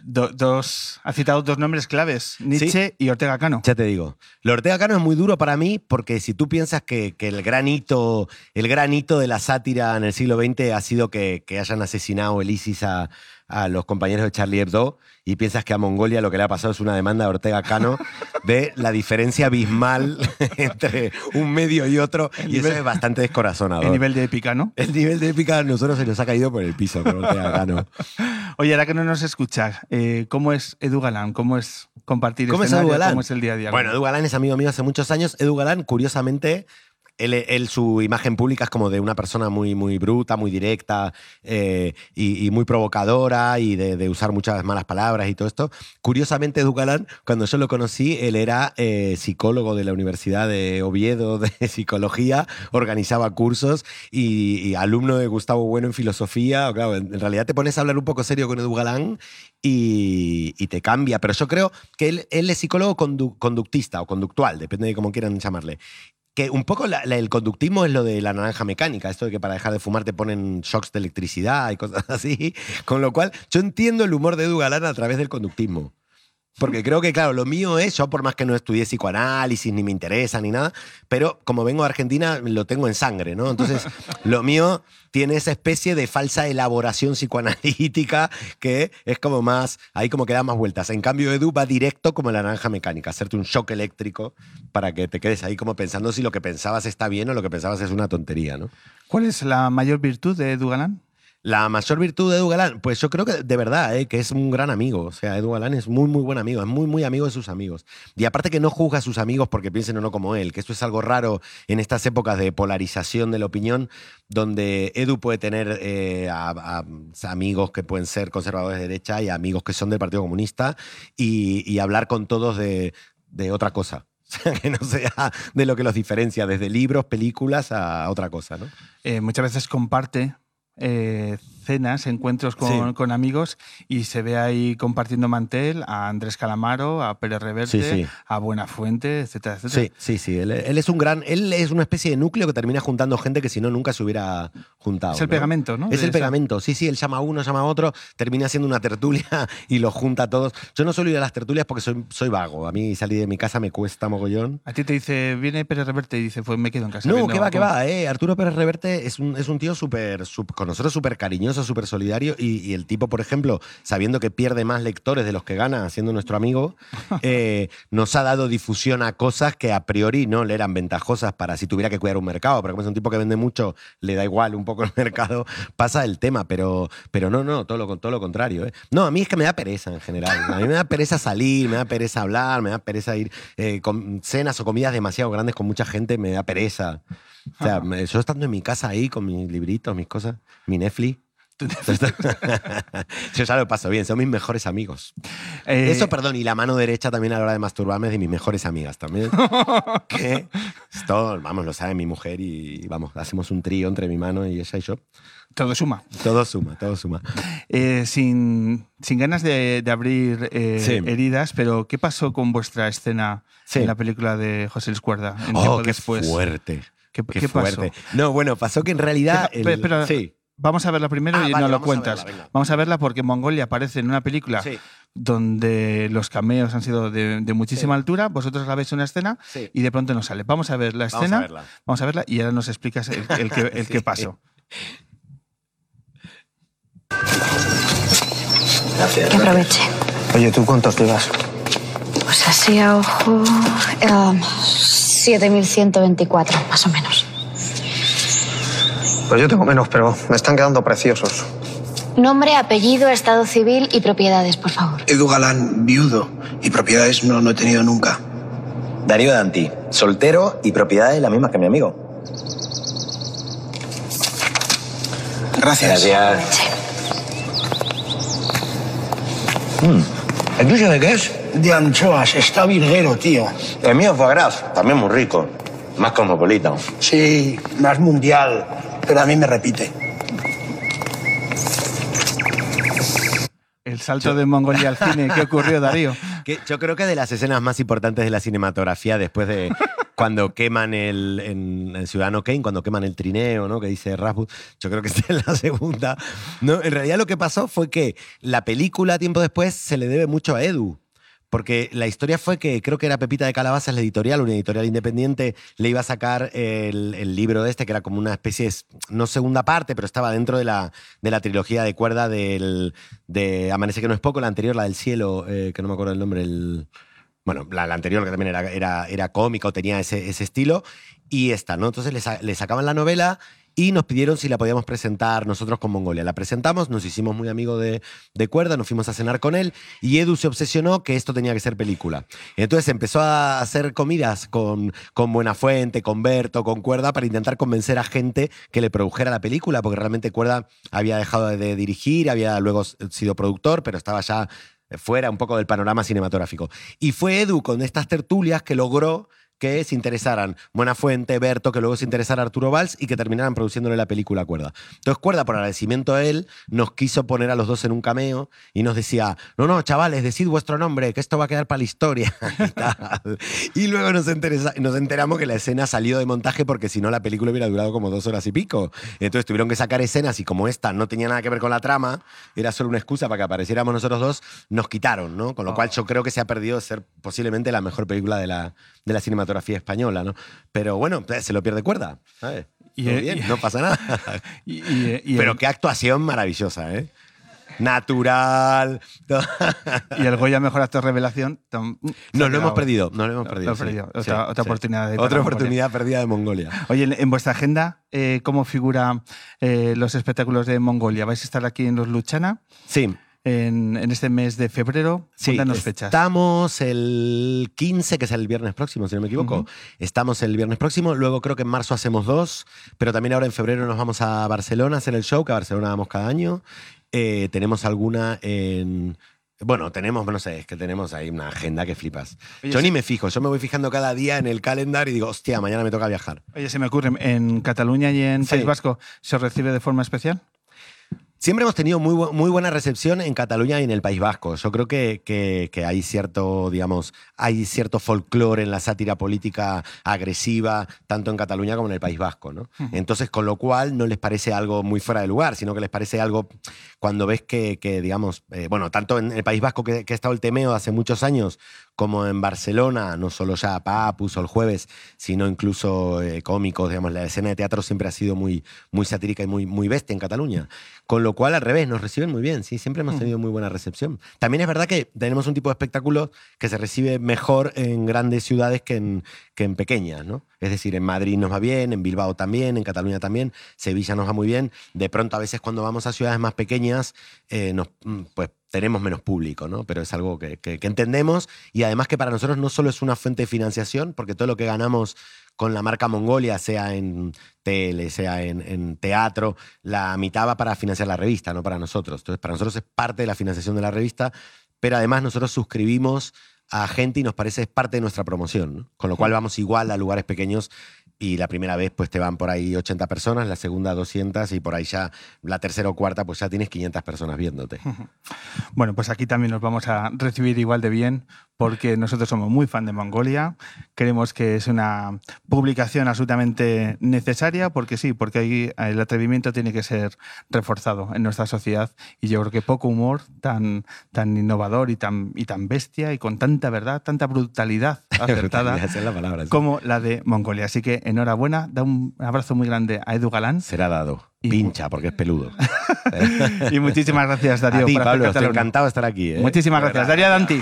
Do- dos, ha citado dos nombres claves, Nietzsche y Ortega Cano. Ya te digo. Lo Ortega Cano es muy duro para mí porque si tú piensas que, que el, gran hito, el gran hito de la sátira en el siglo XX ha sido que, que hayan asesinado el ISIS a, a los compañeros de Charlie Hebdo y piensas que a Mongolia lo que le ha pasado es una demanda de Ortega Cano de la diferencia abismal entre un medio y otro y eso es bastante descorazonador. El nivel de épica, ¿no? El nivel de épica a nosotros se nos ha caído por el piso con Ortega Cano. Oye, ahora que no nos escucha, eh, ¿cómo es Edu Galán? ¿Cómo es compartir ¿Cómo es escenario? Edu Galán? ¿Cómo es el día a día? Bueno, Edu Galán es amigo mío hace muchos años. Edu Galán, curiosamente, él, su imagen pública es como de una persona muy, muy bruta, muy directa eh, y, muy provocadora y de, usar muchas malas palabras y todo esto. Curiosamente, Edu Galán, cuando yo lo conocí, él era eh, psicólogo de la Universidad de Oviedo de Psicología, organizaba cursos y, y alumno de Gustavo Bueno en filosofía. Claro, en, realidad te pones a hablar un poco serio con Edu Galán y, te cambia. Pero yo creo que él, es psicólogo condu- conductista o conductual, depende de cómo quieran llamarle. Que un poco el conductismo es lo de la naranja mecánica, esto de que para dejar de fumar te ponen shocks de electricidad y cosas así. Con lo cual, yo entiendo el humor de Edu Galán a través del conductismo. Porque creo que, claro, lo mío es, yo por más que no estudié psicoanálisis, ni me interesa, ni nada, pero como vengo de Argentina, lo tengo en sangre, ¿no? Entonces, lo mío tiene esa especie de falsa elaboración psicoanalítica que es como más, ahí como que da más vueltas. En cambio, Edu va directo como la naranja mecánica, hacerte un shock eléctrico para que te quedes ahí como pensando si lo que pensabas está bien o lo que pensabas es una tontería, ¿no? ¿Cuál es la mayor virtud de Edu Galán? La mayor virtud de Edu Galán, pues yo creo que de verdad, ¿eh? que es un gran amigo. O sea, Edu Galán es muy, muy buen amigo, es muy, muy amigo de sus amigos. Y aparte que no juzga a sus amigos porque piensen o no como él, que esto es algo raro en estas épocas de polarización de la opinión, donde Edu puede tener eh, amigos que pueden ser conservadores de derecha y amigos que son del Partido Comunista y, y hablar con todos de, de otra cosa. O sea, que no sea de lo que los diferencia, desde libros, películas a otra cosa, ¿no? Eh, muchas veces comparte eh, cenas, encuentros con, Sí. con amigos y se ve ahí compartiendo mantel a Andrés Calamaro, a Pérez Reverte, Sí, sí. a Buenafuente, etcétera, etcétera. Sí, sí, sí. Él, él es un gran. Él es una especie de núcleo que termina juntando gente que si no nunca se hubiera juntado. Es el ¿no? pegamento, ¿no? Es el pegamento. Sí, sí, él llama a uno, llama a otro, termina haciendo una tertulia y los junta a todos. Yo no suelo ir a las tertulias porque soy, soy vago. A mí salir de mi casa me cuesta mogollón. A ti te dice, viene Pérez Reverte y dice, pues me quedo en casa. No, que va, que va. Eh. Arturo Pérez Reverte es un, es un tío súper, con nosotros súper cariñoso, súper solidario. Y, y el tipo, por ejemplo, sabiendo que pierde más lectores de los que gana, siendo nuestro amigo, eh, nos ha dado difusión a cosas que a priori no le eran ventajosas para si tuviera que cuidar un mercado. Porque como es un tipo que vende mucho, le da igual un poco el mercado, pasa el tema. Pero, pero no, no, todo lo, todo lo contrario. eh. No, a mí es que me da pereza en general. A mí me da pereza salir, me da pereza hablar, me da pereza ir eh, con cenas o comidas demasiado grandes con mucha gente, me da pereza. O sea, yo estando en mi casa ahí con mis libritos, mis cosas, mi Netflix. yo ya lo paso bien, son mis mejores amigos. Eh, Eso, perdón, y la mano derecha también a la hora de masturbarme es de mis mejores amigas también. que esto, vamos, lo sabe mi mujer y vamos, hacemos un trío entre mi mano y ella y yo. Todo suma. Todo suma, todo suma. Eh, sin, sin ganas de, de abrir eh, Sí. heridas, pero ¿qué pasó con vuestra escena Sí. en la película de José Luis Cuerda? Oh, tiempo qué después. fuerte. ¿Qué, Qué, qué pasó? fuerte. No, bueno, pasó que en realidad. Deja- el- pero- sí. Vamos a verla primero Ah, y vale, no lo a cuentas. verla, vamos a verla porque Mongolia aparece en una película Sí. donde los cameos han sido de, de muchísima Sí. altura. Vosotros la veis en una escena Sí. y de pronto nos sale. Vamos a ver la Vamos a escena. verla. Vamos a verla y ahora nos explicas el, el que, el que Sí. pasó. Que aproveche. Oye, ¿tú cuántos llevas? Pues así a ojo. em, 7.124, más o menos. Pues yo tengo menos, pero me están quedando preciosos. Nombre, apellido, estado civil y propiedades, por favor. Edu Galán, viudo. Y propiedades no, no he tenido nunca. Darío Danti, soltero y propiedades las mismas que mi amigo. Gracias. Gracias. Mm. ¿El tuyo de qué es? De anchoas. Está virguero, tío. El mío fue gras, también muy rico. Más cosmopolita. Sí, más mundial. Pero a mí me repite. El salto de Mongolia al cine. ¿Qué ocurrió, Darío? Que yo creo que de las escenas más importantes de la cinematografía, después de cuando queman el en, en Ciudadano Kane, cuando queman el trineo, ¿no? Que dice Rasmus, yo creo que está en la segunda. No, en realidad lo que pasó fue que la película, tiempo después, se le debe mucho a Edu. Porque la historia fue que creo que era Pepita de Calabazas, la editorial, una editorial independiente, le iba a sacar el, el libro de este, que era como una especie, de- no segunda parte, pero estaba dentro de la, de la trilogía de cuerda del, de Amanece que no es poco, la anterior, la del cielo, eh, que no me acuerdo el nombre, el, bueno, la, anterior que también era, era, cómica o tenía ese, ese estilo, y esta, ¿no? Entonces le, le sacaban la novela y nos pidieron si la podíamos presentar nosotros con Mongolia. La presentamos, nos hicimos muy amigos de, de Cuerda, nos fuimos a cenar con él y Edu se obsesionó que esto tenía que ser película. Entonces empezó a hacer comidas con, con Buenafuente, con Berto, con Cuerda para intentar convencer a gente que le produjera la película, porque realmente Cuerda había dejado de dirigir, había luego sido productor, pero estaba ya fuera un poco del panorama cinematográfico. Y fue Edu con estas tertulias que logró que se interesaran Buenafuente, Berto, que luego se interesara Arturo Valls y que terminaran produciéndole la película Cuerda. Entonces Cuerda, por agradecimiento a él, nos quiso poner a los dos en un cameo y nos decía, no, no, chavales, decid vuestro nombre, que esto va a quedar para la historia. y, tal. Y luego nos, interesa- nos enteramos que la escena salió de montaje porque si no la película hubiera durado como dos horas y pico. Entonces tuvieron que sacar escenas y como esta no tenía nada que ver con la trama, era solo una excusa para que apareciéramos nosotros dos, nos quitaron, ¿no? Con lo cual yo creo que se ha perdido de ser posiblemente la mejor película de la, de la cinematografía española, ¿no? Pero bueno, eh, se lo pierde cuerda, ¿sabes? Y, Todo eh, bien, y- no pasa nada. Y, y- y Pero qué actuación maravillosa, ¿eh? Natural. y el Goya Mejor Actor Revelación. ha Nos lo hemos perdido, nos lo hemos perdido. lo he sí, perdido. sí, Otra, sí. oportunidad. de Otra Mongolia. oportunidad perdida de Mongolia. Oye, en- en vuestra agenda, eh, ¿cómo figura eh, los espectáculos de Mongolia? ¿Vais a estar aquí en los Luchana Sí, en, en este mes de febrero? Sí, fechas. estamos el 15, que es el viernes próximo, si no me equivoco. Estamos el viernes próximo, luego creo que en marzo hacemos dos, pero también ahora en febrero nos vamos a Barcelona a hacer el show, que a Barcelona vamos cada año. Eh, tenemos alguna en... Bueno, tenemos, no sé, es que tenemos ahí una agenda que flipas. Oye, yo sí. ni me fijo, yo me voy fijando cada día en el calendar y digo, hostia, mañana me toca viajar. Oye, se me ocurre, ¿en Cataluña y en Sí. País Vasco se recibe de forma especial? Siempre hemos tenido muy, bu- muy buena recepción en Cataluña y en el País Vasco. Yo creo que, que- que hay cierto, digamos, hay cierto folclore en la sátira política agresiva, tanto en Cataluña como en el País Vasco, ¿no? Entonces, con lo cual no les parece algo muy fuera de lugar, sino que les parece algo cuando ves que, que, digamos, eh, bueno, tanto en el País Vasco que, que ha estado el temeo hace muchos años, como en Barcelona, no solo ya Papus o el jueves, sino incluso eh, cómicos, digamos, la escena de teatro siempre ha sido muy, muy satírica y muy, muy bestia en Cataluña. Con lo cual, al revés, nos reciben muy bien, sí, siempre hemos tenido muy buena recepción. También es verdad que tenemos un tipo de espectáculo que se recibe mejor en grandes ciudades que en, que en pequeñas, ¿no? Es decir, en Madrid nos va bien, en Bilbao también, en Cataluña también, Sevilla nos va muy bien. De pronto, a veces cuando vamos a ciudades más pequeñas, eh, nos, mm, pues tenemos menos público, ¿no? Pero es algo que, que- que entendemos y además que para nosotros no solo es una fuente de financiación, porque todo lo que ganamos con la marca Mongolia, sea en tele, sea en, en teatro, la mitad va para financiar la revista, no para nosotros. Entonces, para nosotros es parte de la financiación de la revista, pero además nosotros suscribimos a gente y nos parece es parte de nuestra promoción, ¿no? Con lo cual vamos igual a lugares pequeños y la primera vez pues te van por ahí 80 personas, la segunda 200 y por ahí ya la tercera o cuarta pues ya tienes 500 personas viéndote. Bueno, pues aquí también nos vamos a recibir igual de bien porque nosotros somos muy fan de Mongolia. Creemos que es una publicación absolutamente necesaria porque sí, porque ahí el atrevimiento tiene que ser reforzado en nuestra sociedad y yo creo que poco humor tan, tan innovador y tan, y tan bestia y con tanta verdad, tanta brutalidad acertada es la palabra. sí. como la de Mongolia. Así que enhorabuena, da un abrazo muy grande a Edu Galán Será dado. Y- Pincha, porque es peludo. y muchísimas gracias Darío a ti, por Pablo, estoy encantado de estar aquí. ¿eh? Muchísimas gracias. Darío Danti.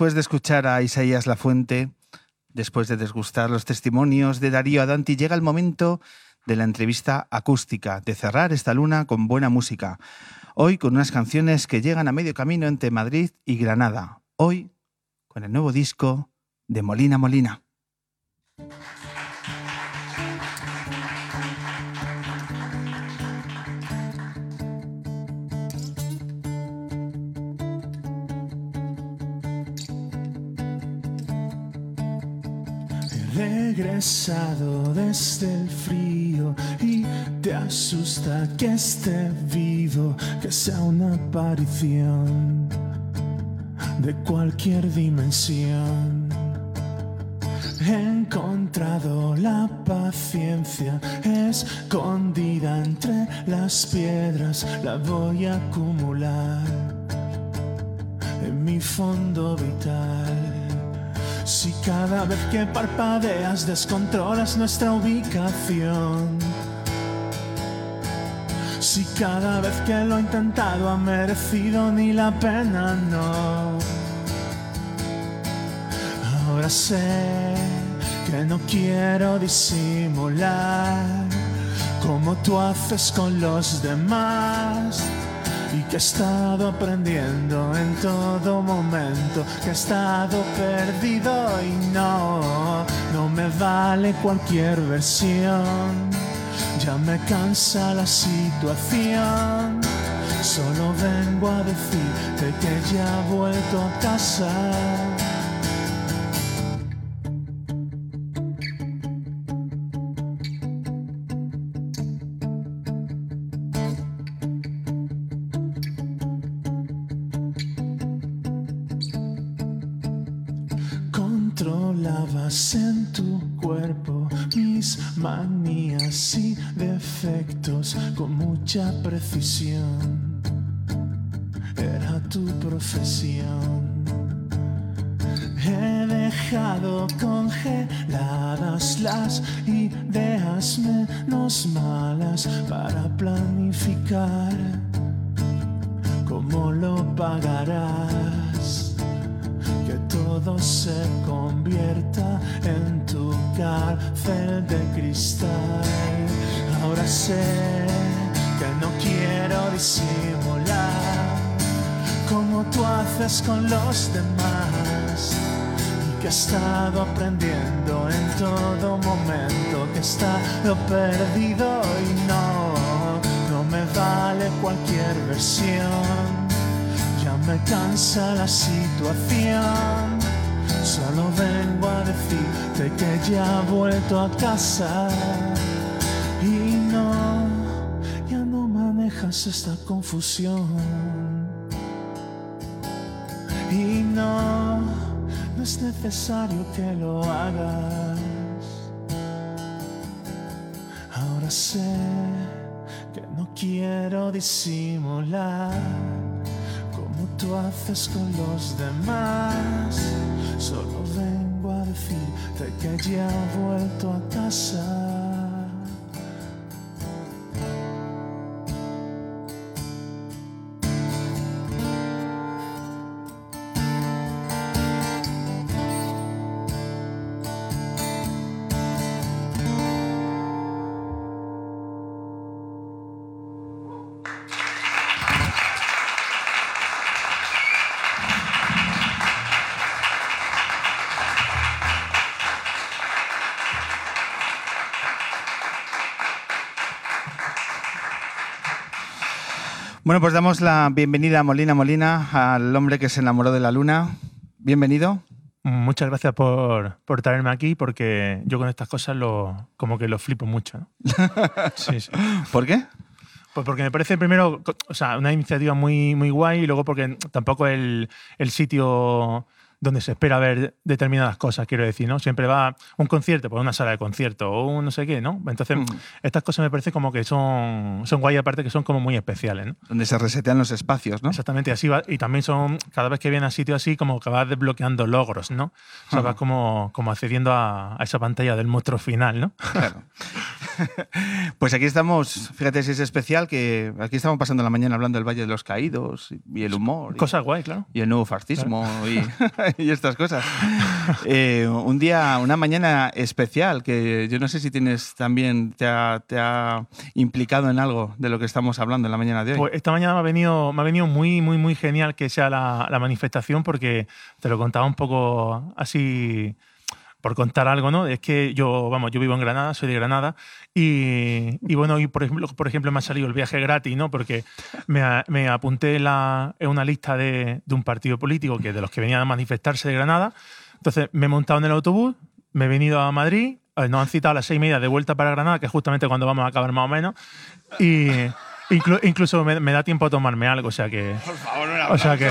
Después de escuchar a Isaías Lafuente, después de desgustar los testimonios de Darío Adanti, llega el momento de la entrevista acústica, de cerrar esta luna con buena música. Hoy con unas canciones que llegan a medio camino entre Madrid y Granada. Hoy con el nuevo disco de Molina Molina. Regresado desde el frío y te asusta que esté vivo, que sea una aparición de cualquier dimensión. He encontrado la paciencia escondida entre las piedras, la voy a acumular en mi fondo vital. Si cada vez que parpadeas descontrolas nuestra ubicación, Si cada vez que lo he intentado ha merecido ni la pena, no. Ahora sé que no quiero disimular como tú haces con los demás y que he estado aprendiendo en todo momento, que he estado perdido y no, no me vale cualquier versión, ya me cansa la situación, solo vengo a decirte que ya he vuelto a casa. Mucha precisión. Era tu profesión. He dejado congeladas las con los demás. Y que he estado aprendiendo en todo momento, que he estado perdido y no, no me vale cualquier versión. Ya me cansa la situación. Solo vengo a decirte que ya he vuelto a casa. Y no, ya no manejas esta confusión. No, no es necesario que lo hagas. Ahora sé que no quiero disimular como tú haces con los demás. Solo vengo a decirte que ya he vuelto a casa. Bueno, pues damos la bienvenida a Molina Molina, al hombre que se enamoró de la luna. Bienvenido. Muchas gracias por, por traerme aquí, porque yo con estas cosas lo, como que lo flipo mucho. ¿no? Sí, sí. ¿Por qué? Pues porque me parece primero, o sea, una iniciativa muy, muy guay y luego porque tampoco el, el sitio donde se espera ver determinadas cosas, quiero decir, ¿no? Siempre va un concierto, por una sala de concierto o un no sé qué, ¿no? Entonces, estas cosas me parece como que son, son guay, aparte que son como muy especiales, ¿no? Donde se resetean los espacios, ¿no? Exactamente, así va, y también son, cada vez que vienes a sitios así, como que vas desbloqueando logros, ¿no? O sea, Ajá. vas como, como accediendo a, a esa pantalla del monstruo final, ¿no? Claro. Pues aquí estamos, fíjate si es especial, que aquí estamos pasando la mañana hablando del Valle de los Caídos y el humor. y- Cosas guay, claro. Y el nuevo fascismo y, y estas cosas. Eh, un día, una mañana especial que yo no sé si tienes también, te ha, te ha implicado en algo de lo que estamos hablando en la mañana de hoy. Pues esta mañana me ha venido, me ha venido muy, muy, muy genial que sea la, la manifestación porque te lo contaba un poco así por contar algo, ¿no? Es que yo, vamos, yo vivo en Granada, soy de Granada y, y bueno, y por ejemplo, por ejemplo me ha salido el viaje gratis, ¿no? Porque me, a- me apunté en, la, en una lista de, de un partido político que de los que venían a manifestarse de Granada. Entonces me he montado en el autobús, me he venido a Madrid, eh, nos han citado a las seis y media de vuelta para Granada, que es justamente cuando vamos a acabar más o menos, y inclu- incluso me, me da tiempo a tomarme algo, o sea que... Por favor, un O sea que...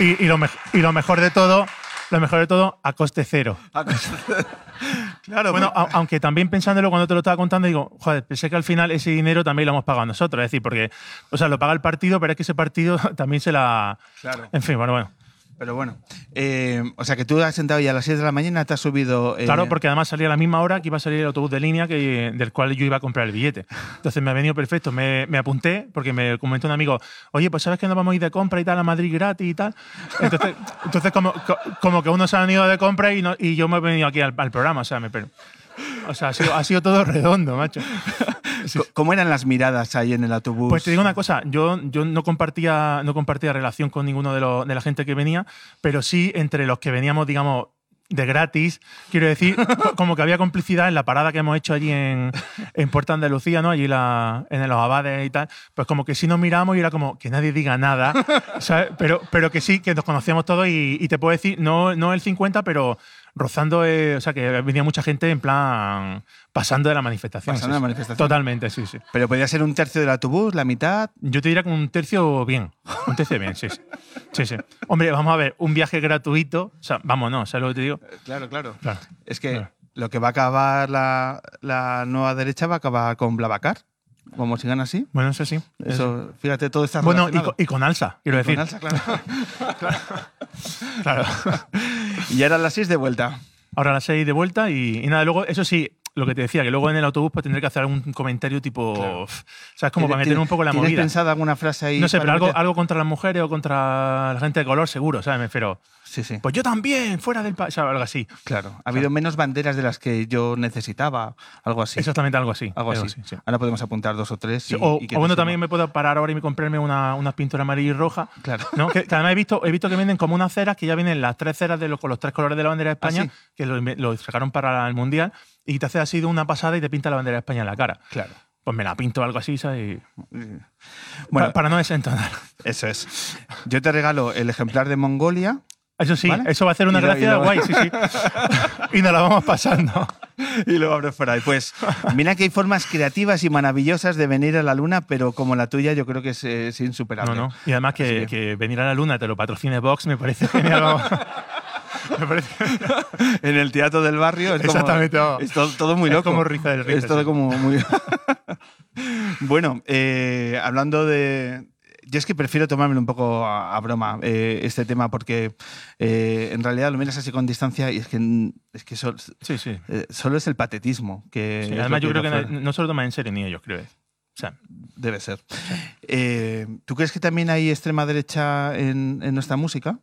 Y, y lo, y lo mejor de todo, lo mejor de todo, a coste cero. claro, Bueno, pues- a- aunque también pensándolo cuando te lo estaba contando, digo, joder, pensé que al final ese dinero también lo hemos pagado nosotros. Es decir, porque, o sea, lo paga el partido, pero es que ese partido también se la. Claro. En fin, bueno, bueno. Pero bueno, eh, o sea que tú has sentado ya a las 6 de la mañana, te has subido... eh, Claro, porque además salía a la misma hora que iba a salir el autobús de línea que, del cual yo iba a comprar el billete. Entonces me ha venido perfecto. Me, me apunté porque me comentó un amigo, oye, pues sabes que nos vamos a ir de compra y tal a Madrid gratis y tal. Entonces, entonces como, co- como que uno se ha ido de compra y, no- y yo me he venido aquí al, al programa. O sea, me, per- o sea ha, sido, ha sido todo redondo, macho. ¿Cómo eran las miradas ahí en el autobús? Pues te digo una cosa, yo, yo no, compartía, no compartía relación con ninguno de, los- de la gente que venía, pero sí entre los que veníamos, digamos, de gratis, quiero decir, co- como que había complicidad en la parada que hemos hecho allí en, en Puerto Andalucía, ¿no? Allí la, en los abades y tal, pues como que sí nos miramos y era como que nadie diga nada, ¿sabes? Pero, pero que sí, que nos conocíamos todos y, y te puedo decir, no, no el 50, pero rozando, eh, o sea, que venía mucha gente en plan pasando de la manifestación. Pasando de la manifestación. Totalmente, sí, sí. Pero podía ser un tercio del autobús, la mitad. Yo te diría que un tercio bien. Un tercio bien, sí, sí. Sí, sí. Hombre, vamos a ver, un viaje gratuito. O sea, vamos, no, ¿sabes lo que te digo? Claro, claro. Claro. Es que Claro. lo que va a acabar la, la nueva derecha va a acabar con Blavacar. Como sigan así. Bueno, eso sí. Eso, fíjate, todo está Bueno, y con, y con alza, quiero Y con decir. alza, claro. Claro. y ahora a las 6 de vuelta. Ahora las seis de vuelta y, y nada, luego, eso sí, lo que te decía, que luego en el autobús pues tendré que hacer algún comentario tipo. ¿Sabes? Como para meter un poco la ¿Tienes movida. pensado alguna frase ahí? No sé, pero algo, algo contra las mujeres o contra la gente de color, seguro, ¿sabes? Me refiero. Sí, sí. Pues yo también, fuera del país, ¿sabes? Algo así. Claro. Ha habido menos banderas de las que yo necesitaba. Algo así. Exactamente algo así. Algo así. sí. Ahora podemos apuntar dos o tres. Y- o, y o bueno, también me puedo parar ahora y comprarme una, una pintura amarilla y roja. Claro. ¿no? Que, que además he visto, he visto que venden como unas ceras que ya vienen las tres ceras de los, con los tres colores de la bandera de España, sí? que lo, sacaron para el Mundial, y te hace así de una pasada y te pinta la bandera de España en la cara. Claro. Pues me la pinto algo así, ¿sabes? Y- Bueno. para, para no desentonar. Eso es. Yo te regalo el ejemplar de Mongolia. Eso sí, ¿Vale? eso va a hacer una lo- gracia lo- guay, sí, sí. y nos la vamos pasando. y lo abres por ahí. Pues mira que hay formas creativas y maravillosas de venir a la luna, pero como la tuya yo creo que es, es insuperable. No, no. Y además que, Así que- que venir a la luna te lo patrocine Vox me parece genial. vamos. me parece en el teatro del barrio es Exactamente, es todo, todo muy Es loco. como risa del risa, Es todo sí. como muy. bueno, eh, hablando de. Yo es que prefiero tomármelo un poco a, a broma eh, este tema porque eh, en realidad lo miras así con distancia y es que, es que sol- Sí, sí. eh, solo es el patetismo. Que Sí, además, yo creo que no, no se lo toman en serio ni ellos, creo. O sea, Debe ser. ¿Tú crees que también hay extrema derecha en, en nuestra música?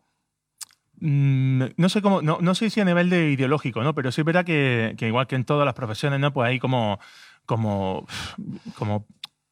Mm, no sé cómo, no, no sé si a nivel de ideológico, ¿no? Pero sí es verdad que, que igual que en todas las profesiones, ¿no? Pues hay como, como, como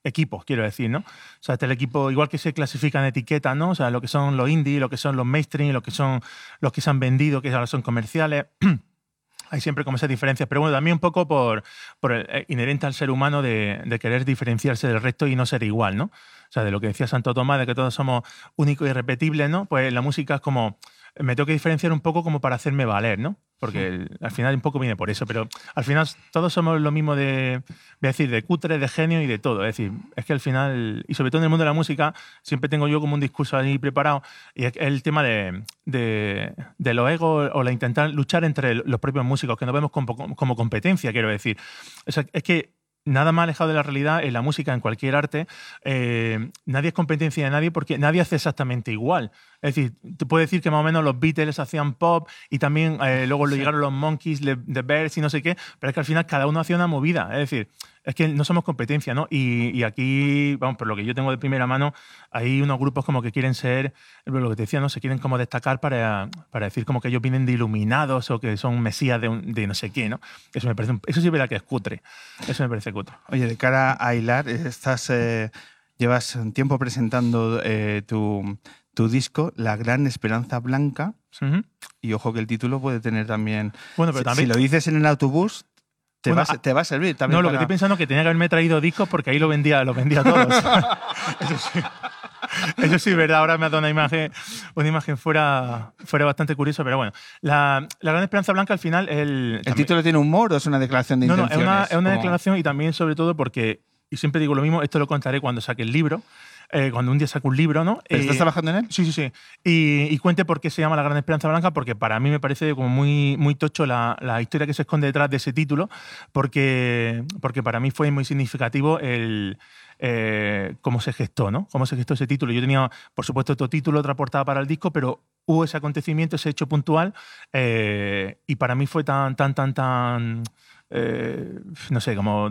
equipos, quiero decir, ¿no? O sea, este el equipo, igual que se clasifican etiquetas, ¿no? O sea, lo que son los indie, lo que son los mainstream, lo que son los que se han vendido, que ahora son comerciales. Hay siempre como esas diferencias, pero bueno, también un poco por, por el eh, inherente al ser humano de, de querer diferenciarse del resto y no ser igual, ¿no? O sea, de lo que decía Santo Tomás, de que todos somos únicos y irrepetibles, ¿no? Pues la música es como, me tengo que diferenciar un poco como para hacerme valer, ¿no? Porque el- al final un poco viene por eso, pero al final todos somos lo mismo de, voy a decir, de cutre, de genio y de todo. Es decir, es que al final, y sobre todo en el mundo de la música, siempre tengo yo como un discurso ahí preparado, y es el tema de, de, de los egos o la intentar luchar entre los propios músicos, que nos vemos como, como competencia, quiero decir. O sea, es que nada más alejado de la realidad en la música, en cualquier arte, eh, nadie es competencia de nadie porque nadie hace exactamente igual. Es decir, tú puedes decir que más o menos los Beatles hacían pop y también eh, luego lo llegaron los Monkeys, The Bears y no sé qué, pero es que al final cada uno hacía una movida. Es decir, es que no somos competencia, ¿no? Y, y aquí, vamos, por lo que yo tengo de primera mano, hay unos grupos como que quieren ser, lo que te decía, ¿no? Se quieren como destacar para, para decir como que ellos vienen de iluminados o que son mesías de, un- de no sé qué, ¿no? Eso me parece, un- eso sí es verdad que es cutre. Eso me parece cutre. Oye, de cara a Hilar, estás, eh, llevas un tiempo presentando eh, tu, tu disco, La Gran Esperanza Blanca. Ujú. Y ojo que el título puede tener también. Bueno, pero si, también- si lo dices en el autobús, te, Bueno, va, a- te va a servir también. No, lo que estoy pensando es que tenía que haberme traído discos porque ahí lo vendía, lo vendía a todos. Eso sí. Eso sí, verdad. Ahora me ha dado una imagen, una imagen fuera, fuera bastante curiosa, pero bueno. La, la Gran Esperanza Blanca al final. El, ¿El título tiene humor o es una declaración de no, no, es intenciones? una, es una declaración y también, sobre todo, porque, y siempre digo lo mismo, esto lo contaré cuando saque el libro, eh, cuando un día saque un libro, ¿no? ¿Pero estás Eh, trabajando en él? Sí, sí, sí. Y, y cuente por qué se llama La Gran Esperanza Blanca, porque para mí me parece como muy, muy tocho la, la historia que se esconde detrás de ese título, porque, porque para mí fue muy significativo el eh, cómo se gestó, ¿no? Cómo se gestó ese título. Yo tenía, por supuesto, otro título, otra portada para el disco, pero hubo ese acontecimiento, ese hecho puntual, eh, y para mí fue tan, tan, tan, tan, eh, no sé, como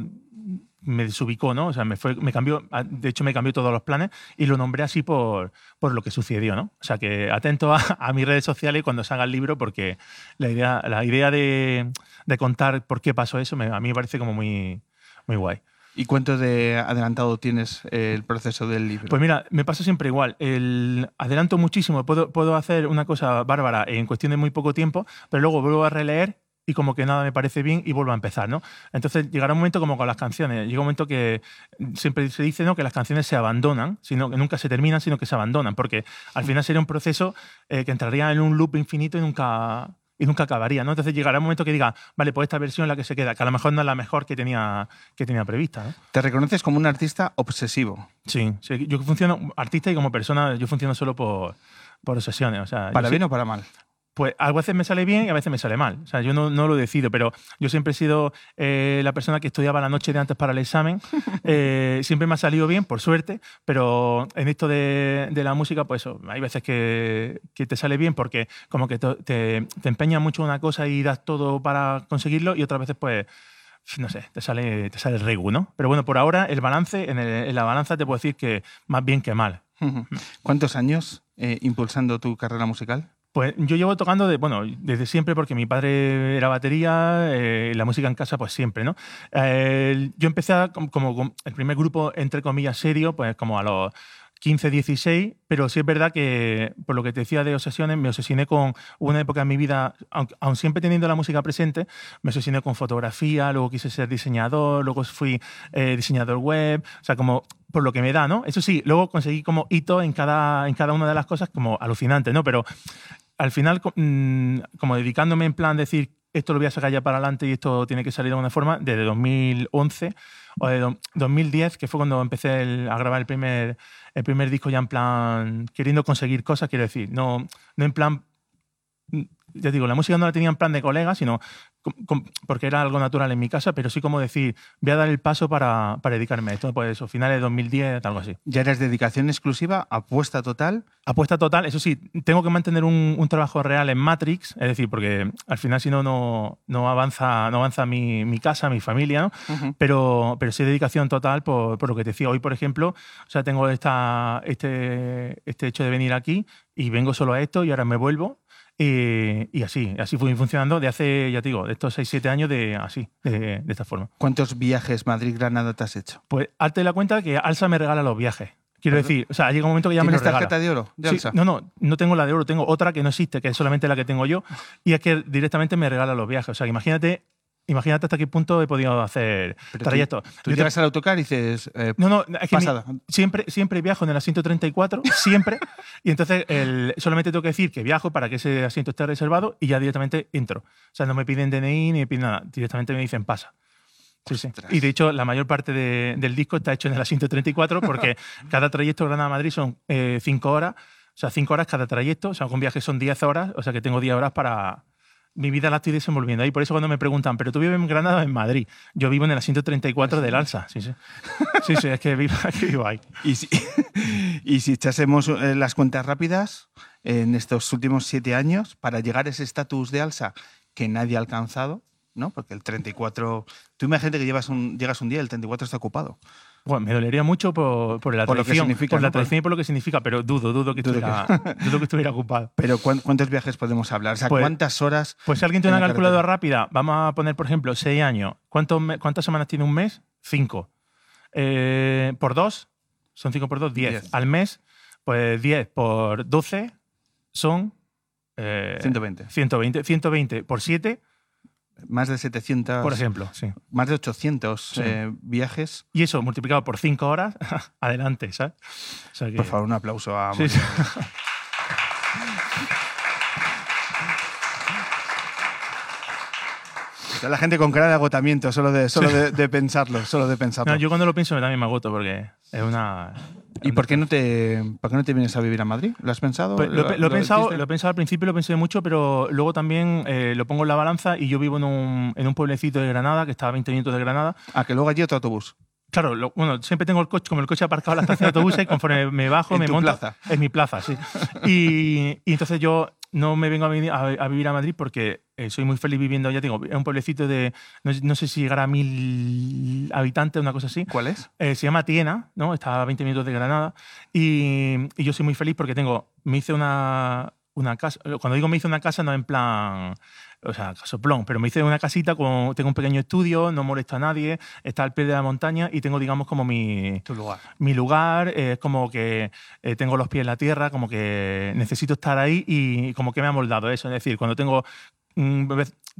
me desubicó, ¿no? O sea, me, fue, me cambió, a- de hecho me cambió todos los planes y lo nombré así por, por lo que sucedió, ¿no? O sea, que atento a, a mis redes sociales cuando salga el libro porque la idea, la idea de, de contar por qué pasó eso me- a mí me parece como muy, muy guay. ¿Y cuánto de adelantado tienes eh, el proceso del libro? Pues mira, me pasa siempre igual. El, adelanto muchísimo, puedo, puedo hacer una cosa bárbara en cuestión de muy poco tiempo, pero luego vuelvo a releer y como que nada me parece bien y vuelvo a empezar, ¿no? Entonces llegará un momento como con las canciones, llega un momento que siempre se dice ¿no? que las canciones se abandonan, sino que nunca se terminan, sino que se abandonan, porque al final sería un proceso eh, que entraría en un loop infinito y nunca y nunca acabaría, ¿no? Entonces llegará un momento que diga, vale, pues esta versión es la que se queda, que a lo mejor no es la mejor que tenía, que tenía prevista, ¿no? Te reconoces como un artista obsesivo. Sí, sí, yo funciono, artista y como persona, yo funciono solo por, por obsesiones. O sea, ¿Para bien o para mal? Pues a veces me sale bien y a veces me sale mal. O sea, yo no, no lo decido, pero yo siempre he sido eh, la persona que estudiaba la noche de antes para el examen. Eh, siempre me ha salido bien, por suerte, pero en esto de, de la música, pues eso, hay veces que, que te sale bien porque como que te, te, te empeñas mucho en una cosa y das todo para conseguirlo y otras veces pues no sé, te sale, te sale el regu, ¿no? Pero bueno, por ahora el balance, en, el- en la balanza te puedo decir que más bien que mal. ¿Cuántos años eh, impulsando tu carrera musical? Pues yo llevo tocando de, bueno, desde siempre porque mi padre era batería, eh, la música en casa pues siempre, ¿no? Eh, yo empecé a- como, como el primer grupo, entre comillas, serio, pues como a los 15, 16, pero sí es verdad que, por lo que te decía de obsesiones, me obsesioné con una época en mi vida, aun, aun siempre teniendo la música presente, me obsesioné con fotografía, luego quise ser diseñador, luego fui eh, diseñador web, o sea, como por lo que me da, ¿no? Eso sí, luego conseguí como hito en cada, en cada una de las cosas como alucinante, ¿no? Pero al final, mm, como dedicándome en plan decir, esto lo voy a sacar ya para adelante y esto tiene que salir de alguna forma, desde 2011 o de do- 2010, que fue cuando empecé a grabar el primer, el primer disco ya en plan, queriendo conseguir cosas, quiero decir, no, no en plan mm, ya digo, la música no la tenía en plan de colega, sino porque era algo natural en mi casa, pero sí como decir, voy a dar el paso para, para dedicarme a esto, pues eso, finales de 2010, algo así. ¿Ya eres dedicación exclusiva, apuesta total? Apuesta total, eso sí, tengo que mantener un, un trabajo real en Matrix, es decir, porque al final si no, no, avanza, no avanza mi, mi casa, mi familia, ¿no? pero, pero sí dedicación total por, por lo que te decía. Hoy, por ejemplo, o sea, tengo esta, este, este hecho de venir aquí y vengo solo a esto y ahora me vuelvo. Y, y así, así fui funcionando de hace, ya te digo, de estos 6-7 años de así, de, de esta forma. ¿Cuántos viajes Madrid-Granada te has hecho? Pues hazte la cuenta que Alsa me regala los viajes. Quiero decir, o sea, llega un momento que ya me los ¿Tienes regala. tarjeta de oro de Sí, Alsa? no, no, no tengo la de oro, tengo otra que no existe, que es solamente la que tengo yo, y es que directamente me regala los viajes. O sea, que imagínate, imagínate hasta qué punto he podido hacer Pero tú- trayectos. Tú Yo te- llegas al autocar y dices, eh, no, no, es que mi- siempre, siempre viajo en el asiento 34, siempre. y entonces el- solamente tengo que decir que viajo para que ese asiento esté reservado y ya directamente entro. O sea, no me piden DNI ni me piden nada. Directamente me dicen pasa. Sí, sí. Y de hecho, la mayor parte de- del disco está hecho en el asiento 34 porque cada trayecto Granada-Madrid son 5 horas. O sea, 5 horas cada trayecto. O sea, con viaje son 10 horas. O sea, que tengo 10 horas para. Mi vida la estoy desenvolviendo ahí. Por eso cuando me preguntan, ¿pero tú vives en Granada o en Madrid? Yo vivo en el asiento 34 del Alsa. Sí, sí. Sí, sí, es que vivo, que vivo ahí. Y si, y si echásemos eh, las cuentas rápidas, en estos últimos siete años, para llegar a ese estatus de alza que nadie ha alcanzado, ¿no? Porque el 34. Tú imagínate que llevas un, llegas un día y el 34 está ocupado. Bueno, me dolería mucho por, por la Por lo que tradición, significa, por la ¿no? tradición y por lo que significa, pero dudo, dudo que Dudo estuviera, que- dudo que estuviera ocupado. Pero ¿cuán- ¿cuántos viajes podemos hablar? O sea, Pues- ¿cuántas horas? Pues si alguien tiene en una la calculadora rápida, vamos a poner, por ejemplo, seis años. ¿Cuántos me- ¿Cuántas semanas tiene un mes? Cinco. Eh, por dos, son cinco por dos, diez. Diez. Al mes, pues 10 por 12 son... eh, 120. 120. 120 por 7, Más de 700. por ejemplo. Sí. Más de 800 Sí. eh, viajes. Y eso multiplicado por 5 horas, adelante, ¿sabes? O sea que- Por favor, un aplauso a. Sí, la gente con cara de agotamiento, solo de, solo de, de pensarlo, solo de pensarlo. No, yo cuando lo pienso también me agoto porque es una... ¿Y por qué, no te, por qué no te vienes a vivir a Madrid? ¿Lo has pensado? Pues lo, he- lo he pensado, lo he pensado al principio, lo pensé mucho, pero luego también eh, lo pongo en la balanza y yo vivo en un, en un pueblecito de Granada, que está a 20 minutos de Granada. Ah, que luego allí otro autobús. Claro, lo- bueno, siempre tengo el coche, como el coche aparcado en la estación de autobuses, y conforme me bajo, En me tu monto. plaza. En mi plaza, sí. Y, y entonces yo no me vengo a, veni- a- a vivir a Madrid porque eh, soy muy feliz viviendo, ya tengo, en un pueblecito de, no, sé- no sé si llegará a mil habitantes, una cosa así. ¿Cuál es? Eh, se llama Tiena, ¿no? Está a 20 minutos de Granada. Y, y yo soy muy feliz porque tengo, me hice una, una casa. Cuando digo me hice una casa, no en plan, o sea, casoplón, pero me hice una casita, con, tengo un pequeño estudio, no molesto a nadie, está al pie de la montaña y tengo, digamos, como mi, Tu lugar. mi lugar, eh, es como que eh, tengo los pies en la tierra, como que necesito estar ahí y como que me ha moldado eso. Es decir, cuando tengo mm,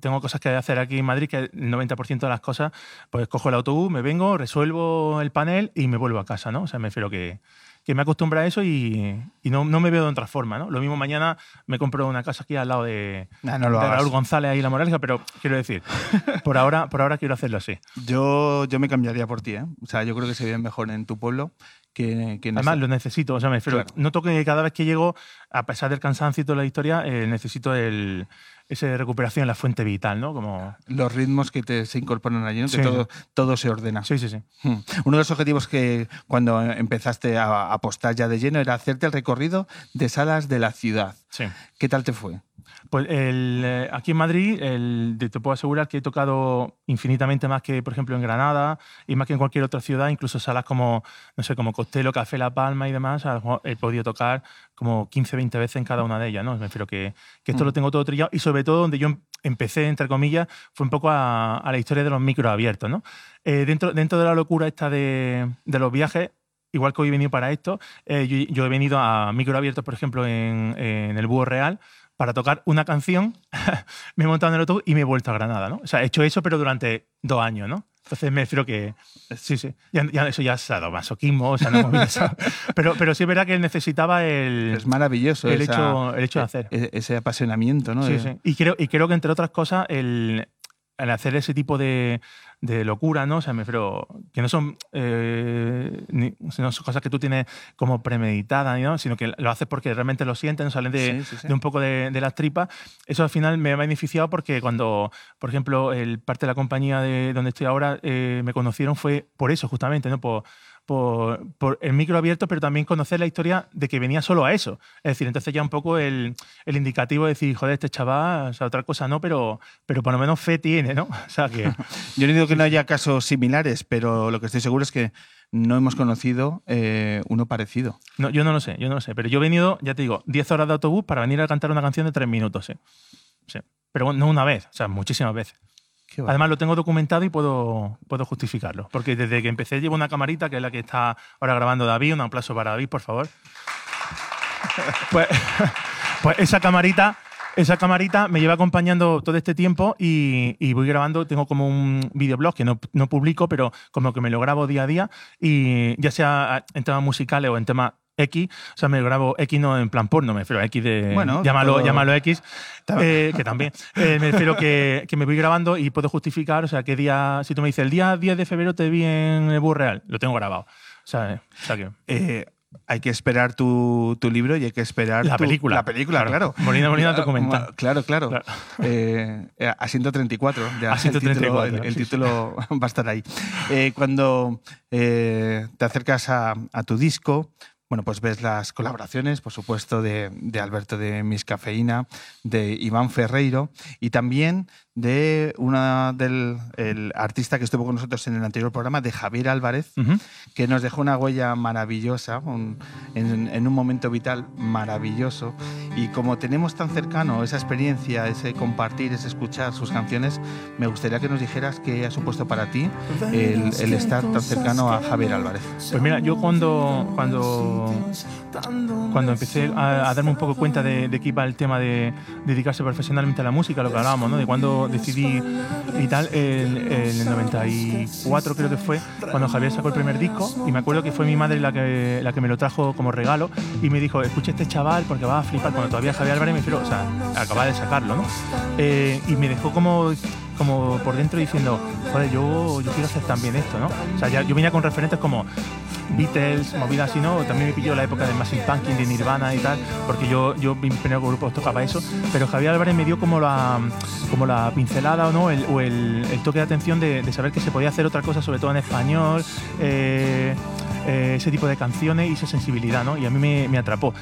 tengo cosas que hacer aquí en Madrid, que el 90% de las cosas, pues cojo el autobús, me vengo, resuelvo el panel y me vuelvo a casa, ¿no? O sea, me refiero que, que me acostumbra a eso y, y no, no me veo de otra forma, ¿no? Lo mismo mañana me compro una casa aquí al lado de, Ah, no lo de. Raúl González ahí en La Moraleja, pero quiero decir, por ahora, por ahora quiero hacerlo así. Yo, yo me cambiaría por ti, ¿eh? O sea, yo creo que se vive mejor en tu pueblo que, que Además, este- lo necesito. O sea, me refiero, Claro. noto que cada vez que llego, a pesar del cansancio y toda la historia, eh, necesito el, esa recuperación, la fuente vital, ¿no? Como... los ritmos que te, se incorporan allí, ¿no? que todo, todo se ordena. Sí, sí, sí. Hmm. Uno de los objetivos que cuando empezaste a a apostar ya de lleno era hacerte el recorrido de salas de la ciudad. Sí. ¿Qué tal te fue? Pues el, eh, aquí en Madrid el, te puedo asegurar que he tocado infinitamente más que, por ejemplo, en Granada y más que en cualquier otra ciudad, incluso salas como, no sé, como Costello, Café La Palma y demás, he podido tocar como 15, 20 veces en cada una de ellas, ¿no? Me refiero que, que esto Mm. lo tengo todo trillado y sobre todo donde yo em- empecé, entre comillas, fue un poco a, a la historia de los micros abiertos, ¿no? Eh, dentro, dentro de la locura esta de, de los viajes, igual que hoy he venido para esto, eh, yo, yo he venido a micro abiertos, por ejemplo, en, en el Búho Real, para tocar una canción, me he montado en el autobús y me he vuelto a Granada, ¿no? O sea, he hecho eso, pero durante dos años, ¿no? Entonces me refiero que, sí, sí, ya, ya eso ya es sadomasoquismo, o sea, no pero, pero sí es verdad que él necesitaba el, Es maravilloso el, esa- hecho, el hecho de hacer. e- ese apasionamiento, ¿no? Sí, sí. Y creo, y creo que, entre otras cosas, el, el hacer ese tipo de, de locura, ¿no? O sea, me refiero que no son, eh, ni- no son cosas que tú tienes como premeditadas, ¿no? sino que lo haces porque realmente lo sientes, ¿no? salen de, Sí, sí, sí. de un poco de, de las tripas. Eso al final me ha beneficiado porque cuando, por ejemplo, el parte de la compañía de donde estoy ahora eh, me conocieron fue por eso, justamente, ¿no? Por, por, por el micro abierto, pero también conocer la historia de que venía solo a eso. Es decir, entonces ya un poco el, el indicativo de decir, joder, este chaval, o sea, otra cosa no, pero, pero por lo menos fe tiene, ¿no? O sea, que... Yo no digo que no haya casos similares, pero lo que estoy seguro es que no hemos conocido eh, uno parecido. No, yo no lo sé, yo no lo sé. Pero yo he venido, ya te digo, 10 horas de autobús para venir a cantar una canción de 3 minutos, ¿eh? Sí. Pero no una vez, o sea, muchísimas veces. Además lo tengo documentado y puedo, puedo justificarlo. Porque desde que empecé llevo una camarita, que es la que está ahora grabando David. Un aplauso para David, por favor. Pues, pues esa camarita, esa camarita me lleva acompañando todo este tiempo y, y voy grabando, tengo como un videoblog que no, no publico, pero como que me lo grabo día a día y ya sea en temas musicales o en temas X, o sea, me grabo X no en plan porno, me refiero a X de... Bueno, llámalo, todo- llámalo X, eh, que también. Eh, me refiero que, que me voy grabando y puedo justificar, o sea, qué día, si tú me dices, el día 10 de febrero te vi en el Real, lo tengo grabado. O sea, eh, o sea que... Eh, hay que esperar tu, tu libro y hay que esperar La tu- película. La película, Claro. claro. Molina Molina documental. Claro, claro. Claro. Eh, eh, asiento 34. Ya Asiento el título, 34, el- el sí, sí. título va a estar ahí. Eh, cuando eh, te acercas a, a tu disco, bueno, pues ves las colaboraciones, por supuesto, de, Alberto de Miscafeína, de Iván Ferreiro y también de una del el artista que estuvo con nosotros en el anterior programa, de Javier Álvarez, Ujú. que nos dejó una huella maravillosa, un- en, en un momento vital maravilloso. Y como tenemos tan cercano esa experiencia, ese compartir, ese escuchar sus canciones, me gustaría que nos dijeras qué ha supuesto para ti el, el estar tan cercano a Javier Álvarez. Pues mira, yo cuando, cuando, cuando empecé a, a darme un poco cuenta de, de que iba el tema de dedicarse profesionalmente a la música, lo que hablábamos, ¿no? de cuando decidí y tal, en, el 94 creo que fue, cuando Javier sacó el primer disco, y me acuerdo que fue mi madre la que, la que me lo trajo como regalo, y me dijo, escucha este chaval porque va a flipar, cuando todavía Javier Álvarez me refiero, o sea, acaba de sacarlo, ¿no? Eh, y me dejó como como por dentro diciendo, joder, yo, yo quiero hacer también esto, ¿no? O sea, ya, yo venía con referentes como Beatles, movidas así, ¿no? También me pilló la época de Massive Punking, de Nirvana y tal, porque yo, yo mi primer grupo tocaba eso, pero Javier Álvarez me dio como la, como la pincelada no, el, o el, el toque de atención de, de saber que se podía hacer otra cosa, sobre todo en español, eh, eh, ese tipo de canciones y esa sensibilidad, ¿no? Y a mí me, me atrapó.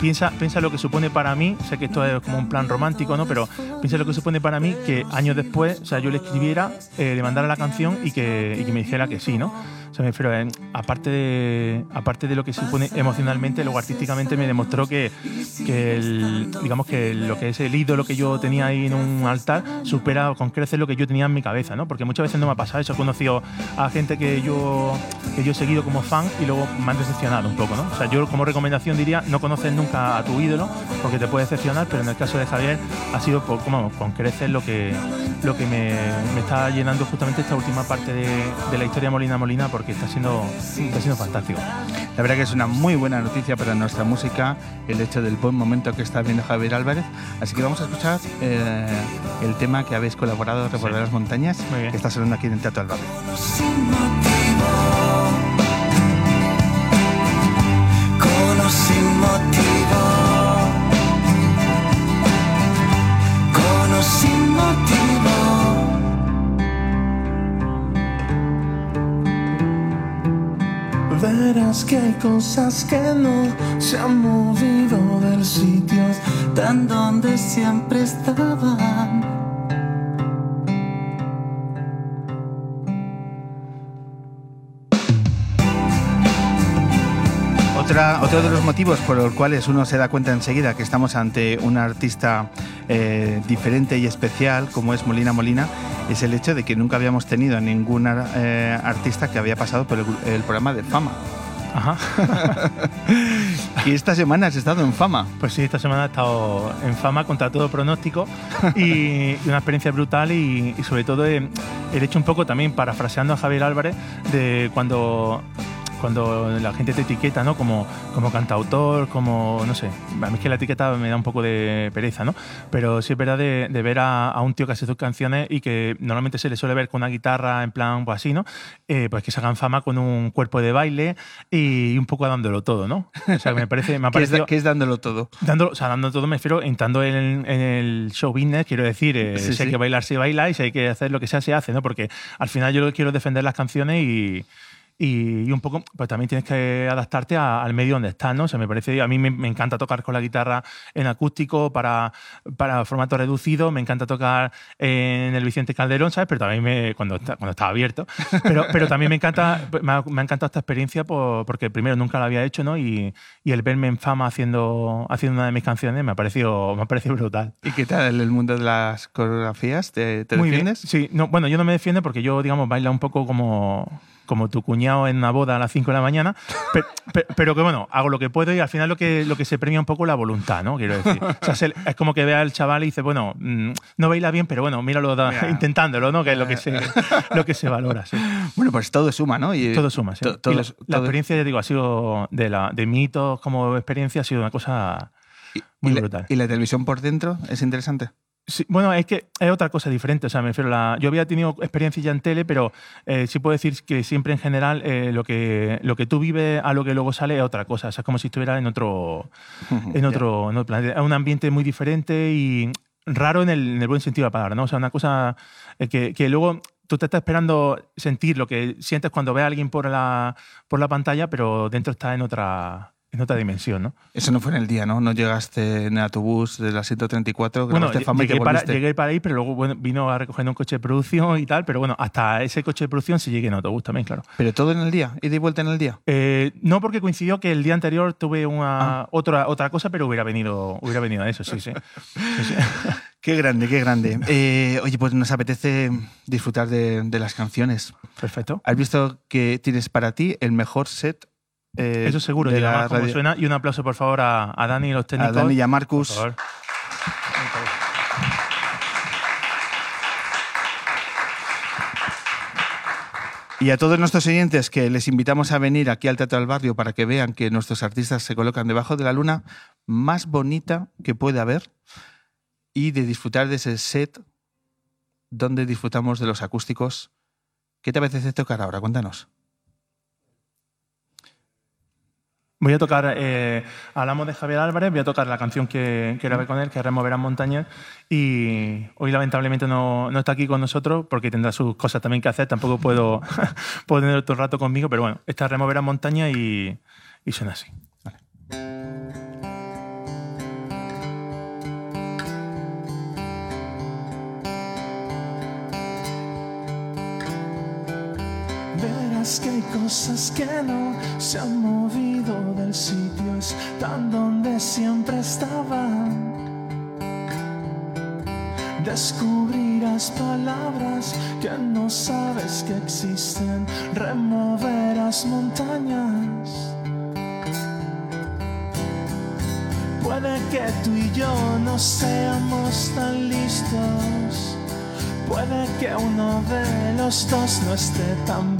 Piensa, piensa lo que supone para mí, sé que esto es como un plan romántico, ¿no? Pero piensa lo que supone para mí que años después, o sea, yo le escribiera, eh, le mandara la canción y que, y que me dijera que sí, ¿no? Me eh, aparte, de, aparte de lo que supone emocionalmente, luego artísticamente me demostró que, que digamos que lo que es el ídolo que yo tenía ahí en un altar supera con creces lo que yo tenía en mi cabeza, ¿no? Porque muchas veces no me ha pasado eso. He conocido a gente que yo, que yo he seguido como fan y luego me han decepcionado un poco, ¿no? O sea, yo como recomendación diría, no conoces nunca a tu ídolo porque te puede decepcionar, pero en el caso de Javier ha sido como, con creces lo que, lo que me, me está llenando justamente esta última parte de, de la historia Molina Molina porque está siendo, está siendo fantástico. La verdad que es una muy buena noticia para nuestra música el hecho del buen momento que está viendo Javier Álvarez. Así que vamos a escuchar eh, el tema que habéis colaborado, Revolver las Montañas, que está sonando aquí en el Teatro del Verás que hay cosas que no se han movido del sitio tan donde siempre estaban. Otra, otro de los motivos por los cuales uno se da cuenta enseguida que estamos ante un artista eh, diferente y especial como es Molina Molina es el hecho de que nunca habíamos tenido a ningún eh, artista que había pasado por el, el programa de fama. Ajá. y esta semana has estado en fama. Pues sí, esta semana he estado en fama contra todo pronóstico y, y una experiencia brutal y, y sobre todo he hecho un poco también parafraseando a Javier Álvarez de cuando cuando la gente te etiqueta, ¿no? Como, como cantautor, como, no sé, a mí es que la etiqueta me da un poco de pereza, ¿no? Pero sí es verdad de, de ver a, a, un tío que hace sus canciones y que normalmente se le suele ver con una guitarra en plan, pues así, ¿no? Eh, pues que se hagan fama con un cuerpo de baile y un poco dándolo todo, ¿no? O sea, me parece... Me ha ¿Qué, es, parecido, ¿Qué es dándolo todo? Dándolo, o sea, dándolo todo me refiero entrando en, en el show business, quiero decir, eh, Sí, si hay sí. que bailar, se baila y si hay que hacer lo que sea, se hace, ¿no? Porque al final yo quiero defender las canciones y, y, y un poco, pues también tienes que adaptarte a- al medio donde estás, ¿no? O sea, me parece, a mí me, me encanta tocar con la guitarra en acústico para, para formato reducido, me encanta tocar en el Vicente Calderón, ¿sabes? Pero también me, cuando, está, cuando estaba abierto. Pero, pero también me encanta, me ha, me ha encantado esta experiencia por- porque primero nunca la había hecho, ¿no? Y, y el verme en fama haciendo, haciendo una de mis canciones me ha parecido, me ha parecido brutal. ¿Y qué tal el mundo de las coreografías? ¿Te, te Muy bien. defiendes? Sí, no, bueno, yo no me defiendo porque yo, digamos, baila un poco como, como tu cuñado en una boda a las 5 de la mañana, pero, pero, que bueno, hago lo que puedo y al final lo que, lo que se premia un poco la voluntad, ¿no? Quiero decir. O sea, se- es como que ve al chaval y dice, bueno, mm, no baila bien, pero bueno, míralo da- Mira. intentándolo, ¿no? Que es lo que se, lo que se valora, sí. Bueno, pues todo suma, ¿no? Y, Todo suma, sí. to- Y todo- la, la todo- experiencia, ya digo, ha sido de, la, de mitos como experiencia, ha sido una cosa muy y la- brutal. ¿Y la televisión por dentro es interesante? Sí, bueno, es que es otra cosa diferente. O sea, me refiero a la- yo había tenido experiencia ya en tele, pero eh, sí puedo decir que siempre en general eh, lo, que, lo que tú vives a lo que luego sale es otra cosa. O sea, es como si estuviera en otro, en otro, en otro planeta. Es un ambiente muy diferente y raro en el, en el buen sentido de la palabra, ¿no? O sea, una cosa eh, que, que luego tú te estás esperando sentir lo que sientes cuando ves a alguien por la, por la pantalla, pero dentro está en otra, en otra dimensión, ¿no? Eso no fue en el día, ¿no? No llegaste en autobús de la 134, Bueno, fama y llegué para, volviste. llegué para ahí, pero luego bueno, vino a recoger un coche de producción y tal, pero bueno, hasta ese coche de producción sí llegué en autobús también, claro. ¿Pero todo en el día? ¿Ida y vuelta en el día? Eh, no porque coincidió que el día anterior tuve Ah. una otra, otra cosa, pero hubiera venido, hubiera venido a eso, sí, sí. Sí, sí. Qué grande, qué grande. Eh, oye, pues nos apetece disfrutar de, de las canciones. Perfecto. ¿Has visto que tienes para ti el mejor set? Eh, Eso seguro, de la radio- suena. Y un aplauso, por favor, a, a Dani y los técnicos. Dani y a Marcus. Y a todos nuestros oyentes que les invitamos a venir aquí al Teatro del Barrio para que vean que nuestros artistas se colocan debajo de la luna más bonita que puede haber y de disfrutar de ese set donde disfrutamos de los acústicos. ¿Qué te apetece tocar ahora? Cuéntanos. Voy a tocar, eh, hablamos de Javier Álvarez, voy a tocar la canción que, que grabé con él, que es Removerán Montañas, y hoy lamentablemente no, no está aquí con nosotros porque tendrá sus cosas también que hacer, tampoco puedo, puedo tener el rato conmigo, pero bueno, esta es Removerán Montañas y, y suena así. Verás que hay cosas que no se han movido del sitio, están donde siempre estaban. Descubrirás palabras que no sabes que existen, removerás montañas. Puede que tú y yo no seamos tan listos. Puede que uno de los dos no esté tan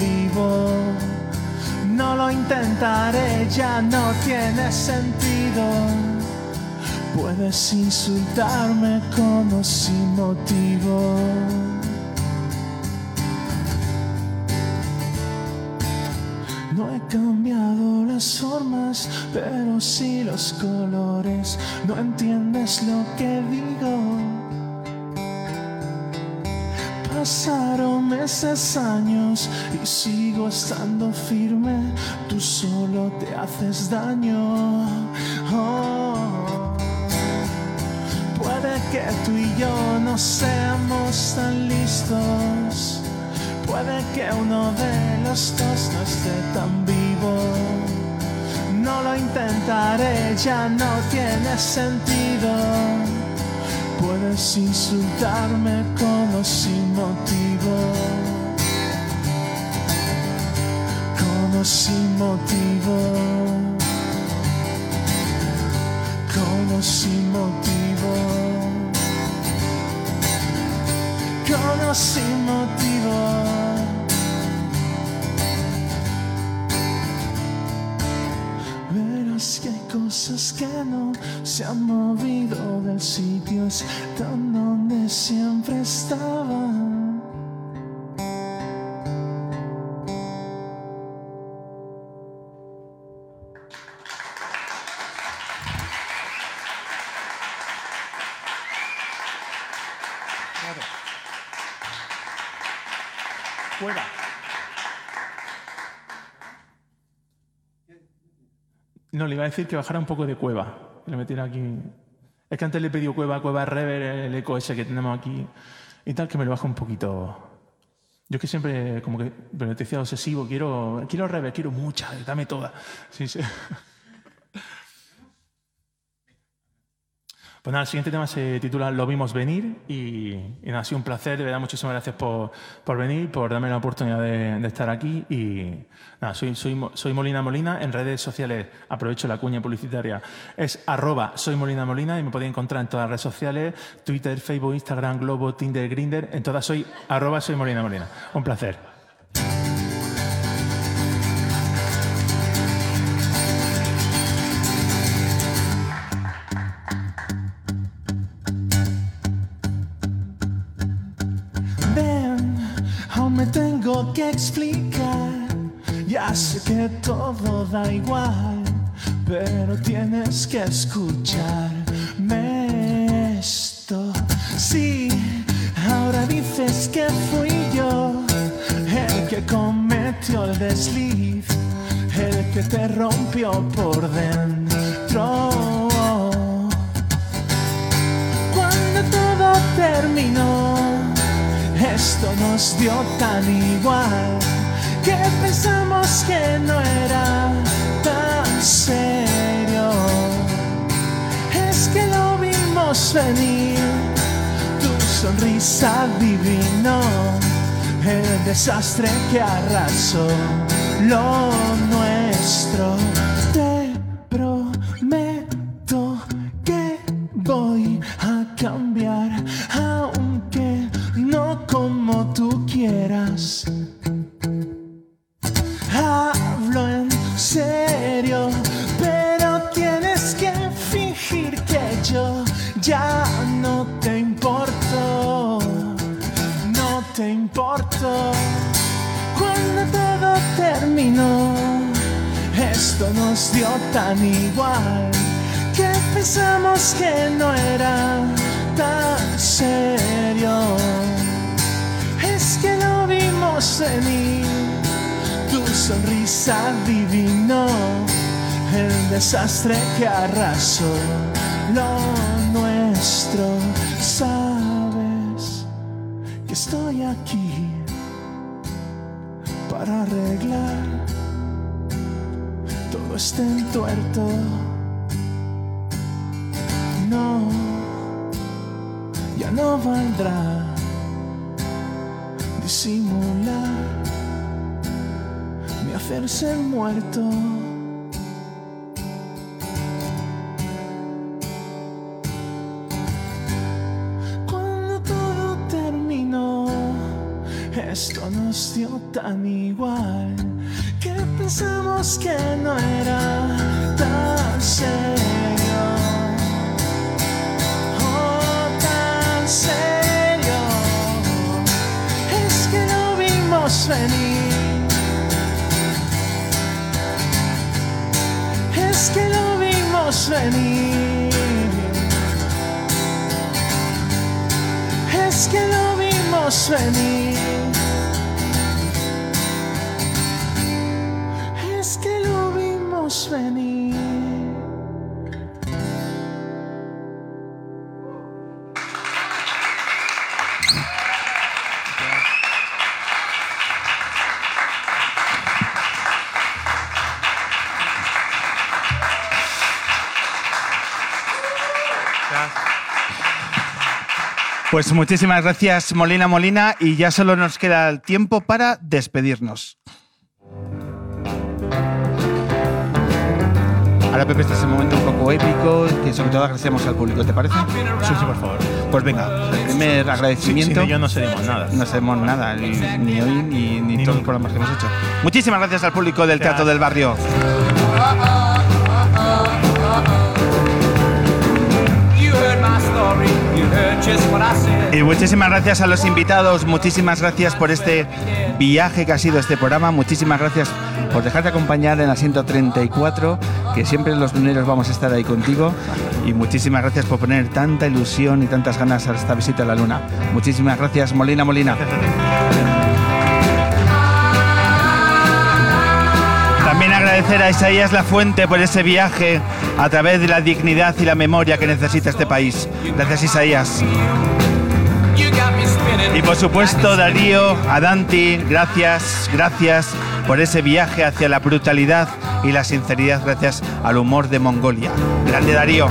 No lo intentaré, ya no tiene sentido. Puedes insultarme con o sin motivo. No he cambiado las formas, pero sí los colores. No entiendes lo que digo. Pasaron meses, años y sigo estando firme. Tú solo te haces daño. Oh. Puede que tú y yo no seamos tan listos. Puede que uno de los dos no esté tan vivo. No lo intentaré, ya no tiene sentido. Puedes insultarme con o sin motivo. Con o sin motivo. Con o sin motivo. Con o sin motivo. Cosas que no se han movido del sitio, están donde siempre estaban. No, le iba a decir que bajara un poco de cueva. Que le metiera aquí. Es que antes le he cueva, cueva rever, el eco ese que tenemos aquí y tal, que me lo baja un poquito. Yo es que siempre, como que, pero te decía obsesivo, quiero, quiero rever, quiero mucha, dame toda. Sí, sí. Pues nada, el siguiente tema se titula Lo vimos venir y, y nada, ha sido un placer, de verdad, muchísimas gracias por, por venir, por darme la oportunidad de, de estar aquí y nada, soy, soy, soy Molina Molina, en redes sociales aprovecho la cuña publicitaria, es arroba soy Molina Molina y me podéis encontrar en todas las redes sociales, Twitter, Facebook, Instagram, Globo, Tinder, Grinder, en todas soy arroba soy Molina Molina. Un placer. Que explicar. Ya sé que todo da igual, pero tienes que escucharme esto. Sí, ahora dices que fui yo el que cometió el desliz, el que te rompió por dentro. Cuando todo terminó, esto nos dio tan igual que pensamos que no era tan serio. Es que lo vimos venir, tu sonrisa adivinó el desastre que arrasó lo nuestro. Que Pues muchísimas gracias, Molina Molina, y ya solo nos queda el tiempo para despedirnos. Ahora, Pepe, este es el momento un poco épico, que sobre todo agradecemos al público, ¿te parece? Sí, sí, por favor. Pues venga, el primer agradecimiento. Sin ello no seríamos nada. No sabemos nada, ni, ni hoy ni, ni todos los programas que hemos hecho. Muchísimas gracias al público del Teatro del Barrio. You heard my story, Y muchísimas gracias a los invitados, muchísimas gracias por este viaje que ha sido este programa, muchísimas gracias por dejarte acompañar en la 134, que siempre los luneros vamos a estar ahí contigo, y muchísimas gracias por poner tanta ilusión y tantas ganas a esta visita a la luna. Muchísimas gracias, Molina Molina. Agradecer a Isaías La Fuente por ese viaje a través de la dignidad y la memoria que necesita este país. Gracias, Isaías. Y por supuesto, Darío, a gracias, gracias por ese viaje hacia la brutalidad y la sinceridad, gracias al humor de Mongolia. Grande Darío.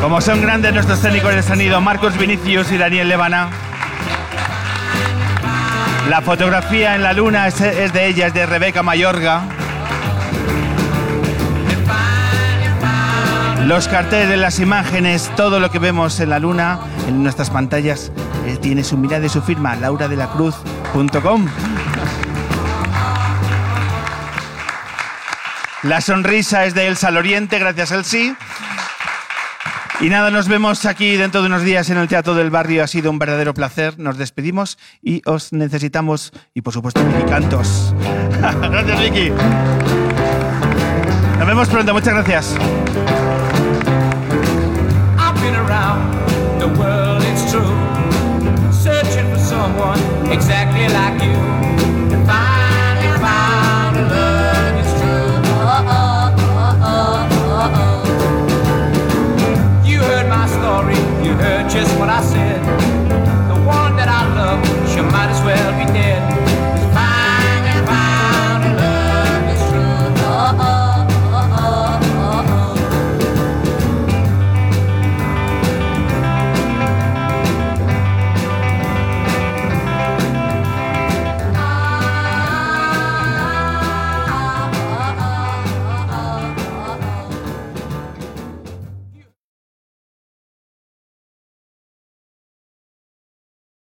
Como son grandes nuestros técnicos de sonido, Marcos Vinicius y Daniel Levana. La fotografía en la luna es, de ella, es de Rebeca Mayorga. Los carteles, las imágenes, todo lo que vemos en la luna, en nuestras pantallas, eh, tiene su mirada y su firma, lauradelacruz.com. La sonrisa es de Elsa Loriente, gracias Elsie. Y nada, nos vemos aquí dentro de unos días en el Teatro del Barrio. Ha sido un verdadero placer. Nos despedimos y os necesitamos. Y por supuesto, Vicky Cantos. gracias, Vicky. Nos vemos pronto. Muchas gracias. just what I said.